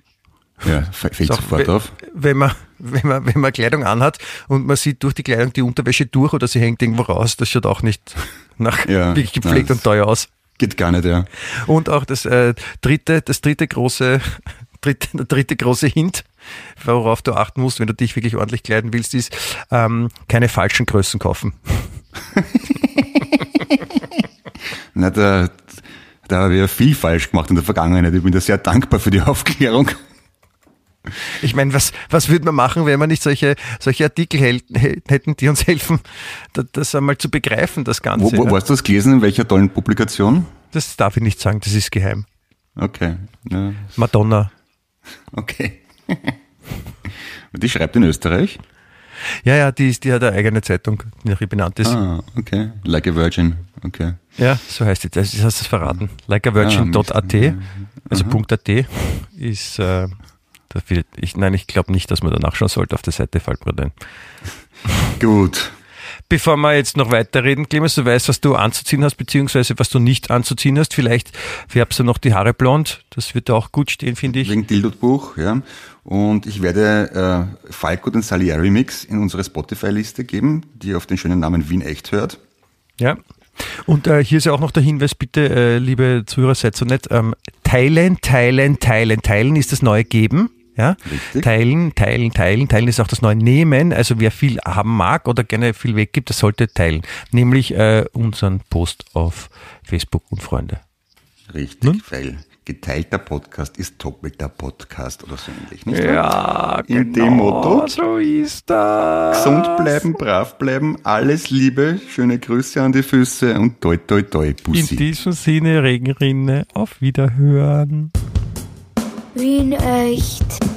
Ja, fällt So, sofort auf. Wenn man, wenn, man, wenn man Kleidung anhat und man sieht durch die Kleidung die Unterwäsche durch oder sie hängt irgendwo raus, das schaut auch nicht nach Ja, wirklich gepflegt nein, und teuer aus. Geht gar nicht, ja. Und auch das äh, dritte, das dritte große, dritte, der dritte große Hint, worauf du achten musst, wenn du dich wirklich ordentlich kleiden willst, ist ähm, keine falschen Größen kaufen. Na, da, da habe ich ja viel falsch gemacht in der Vergangenheit. Ich bin da sehr dankbar für die Aufklärung. Ich meine, was, was würde man machen, wenn wir nicht solche, solche Artikel hätten, die uns helfen, das, einmal zu begreifen, das Ganze. Wo, wo, wo hast du das gelesen? In welcher tollen Publikation? Das darf ich nicht sagen, das ist geheim. Okay. Ja, Madonna. okay. Die schreibt in Österreich? Ja, ja, die, ist, die hat eine eigene Zeitung, die nach ihr benannt ist. Ah, okay. Like a Virgin. Okay. Ja, so heißt die. Das hast du es verraten. Likeavirgin.at, also .at ist, äh, wird, ich, nein, ich glaube nicht, dass man da nachschauen sollte auf der Seite Fallbrüder. Gut. Bevor wir jetzt noch weiterreden, Clemens, du weißt, was du anzuziehen hast, beziehungsweise was du nicht anzuziehen hast. Vielleicht färbst du noch die Haare blond. Das wird auch gut stehen, finde ich. Wegen Dildot-Buch, ja. Und ich werde äh, Falco den Salieri Mix in unsere Spotify-Liste geben, die auf den schönen Namen Wien echt hört. Ja. Und äh, hier ist ja auch noch der Hinweis, bitte, äh, liebe Zuhörer, seid so nett, ähm, teilen, teilen, teilen. Teilen ist das neue Geben. Ja? Richtig. Teilen, teilen, teilen. Teilen ist auch das neue Nehmen. Also wer viel haben mag oder gerne viel weggibt, das sollte teilen. Nämlich äh, unseren Post auf Facebook und Freunde. Richtig, Hm? weil geteilter Podcast ist doppelter Podcast oder so ähnlich, nicht Ja, In dem Motto. so ist das. Gesund bleiben, brav bleiben, alles Liebe, schöne Grüße an die Füße und toi toi toi, In Bussi. diesem Sinne, Regenrinne, auf Wiederhören. Wien echt.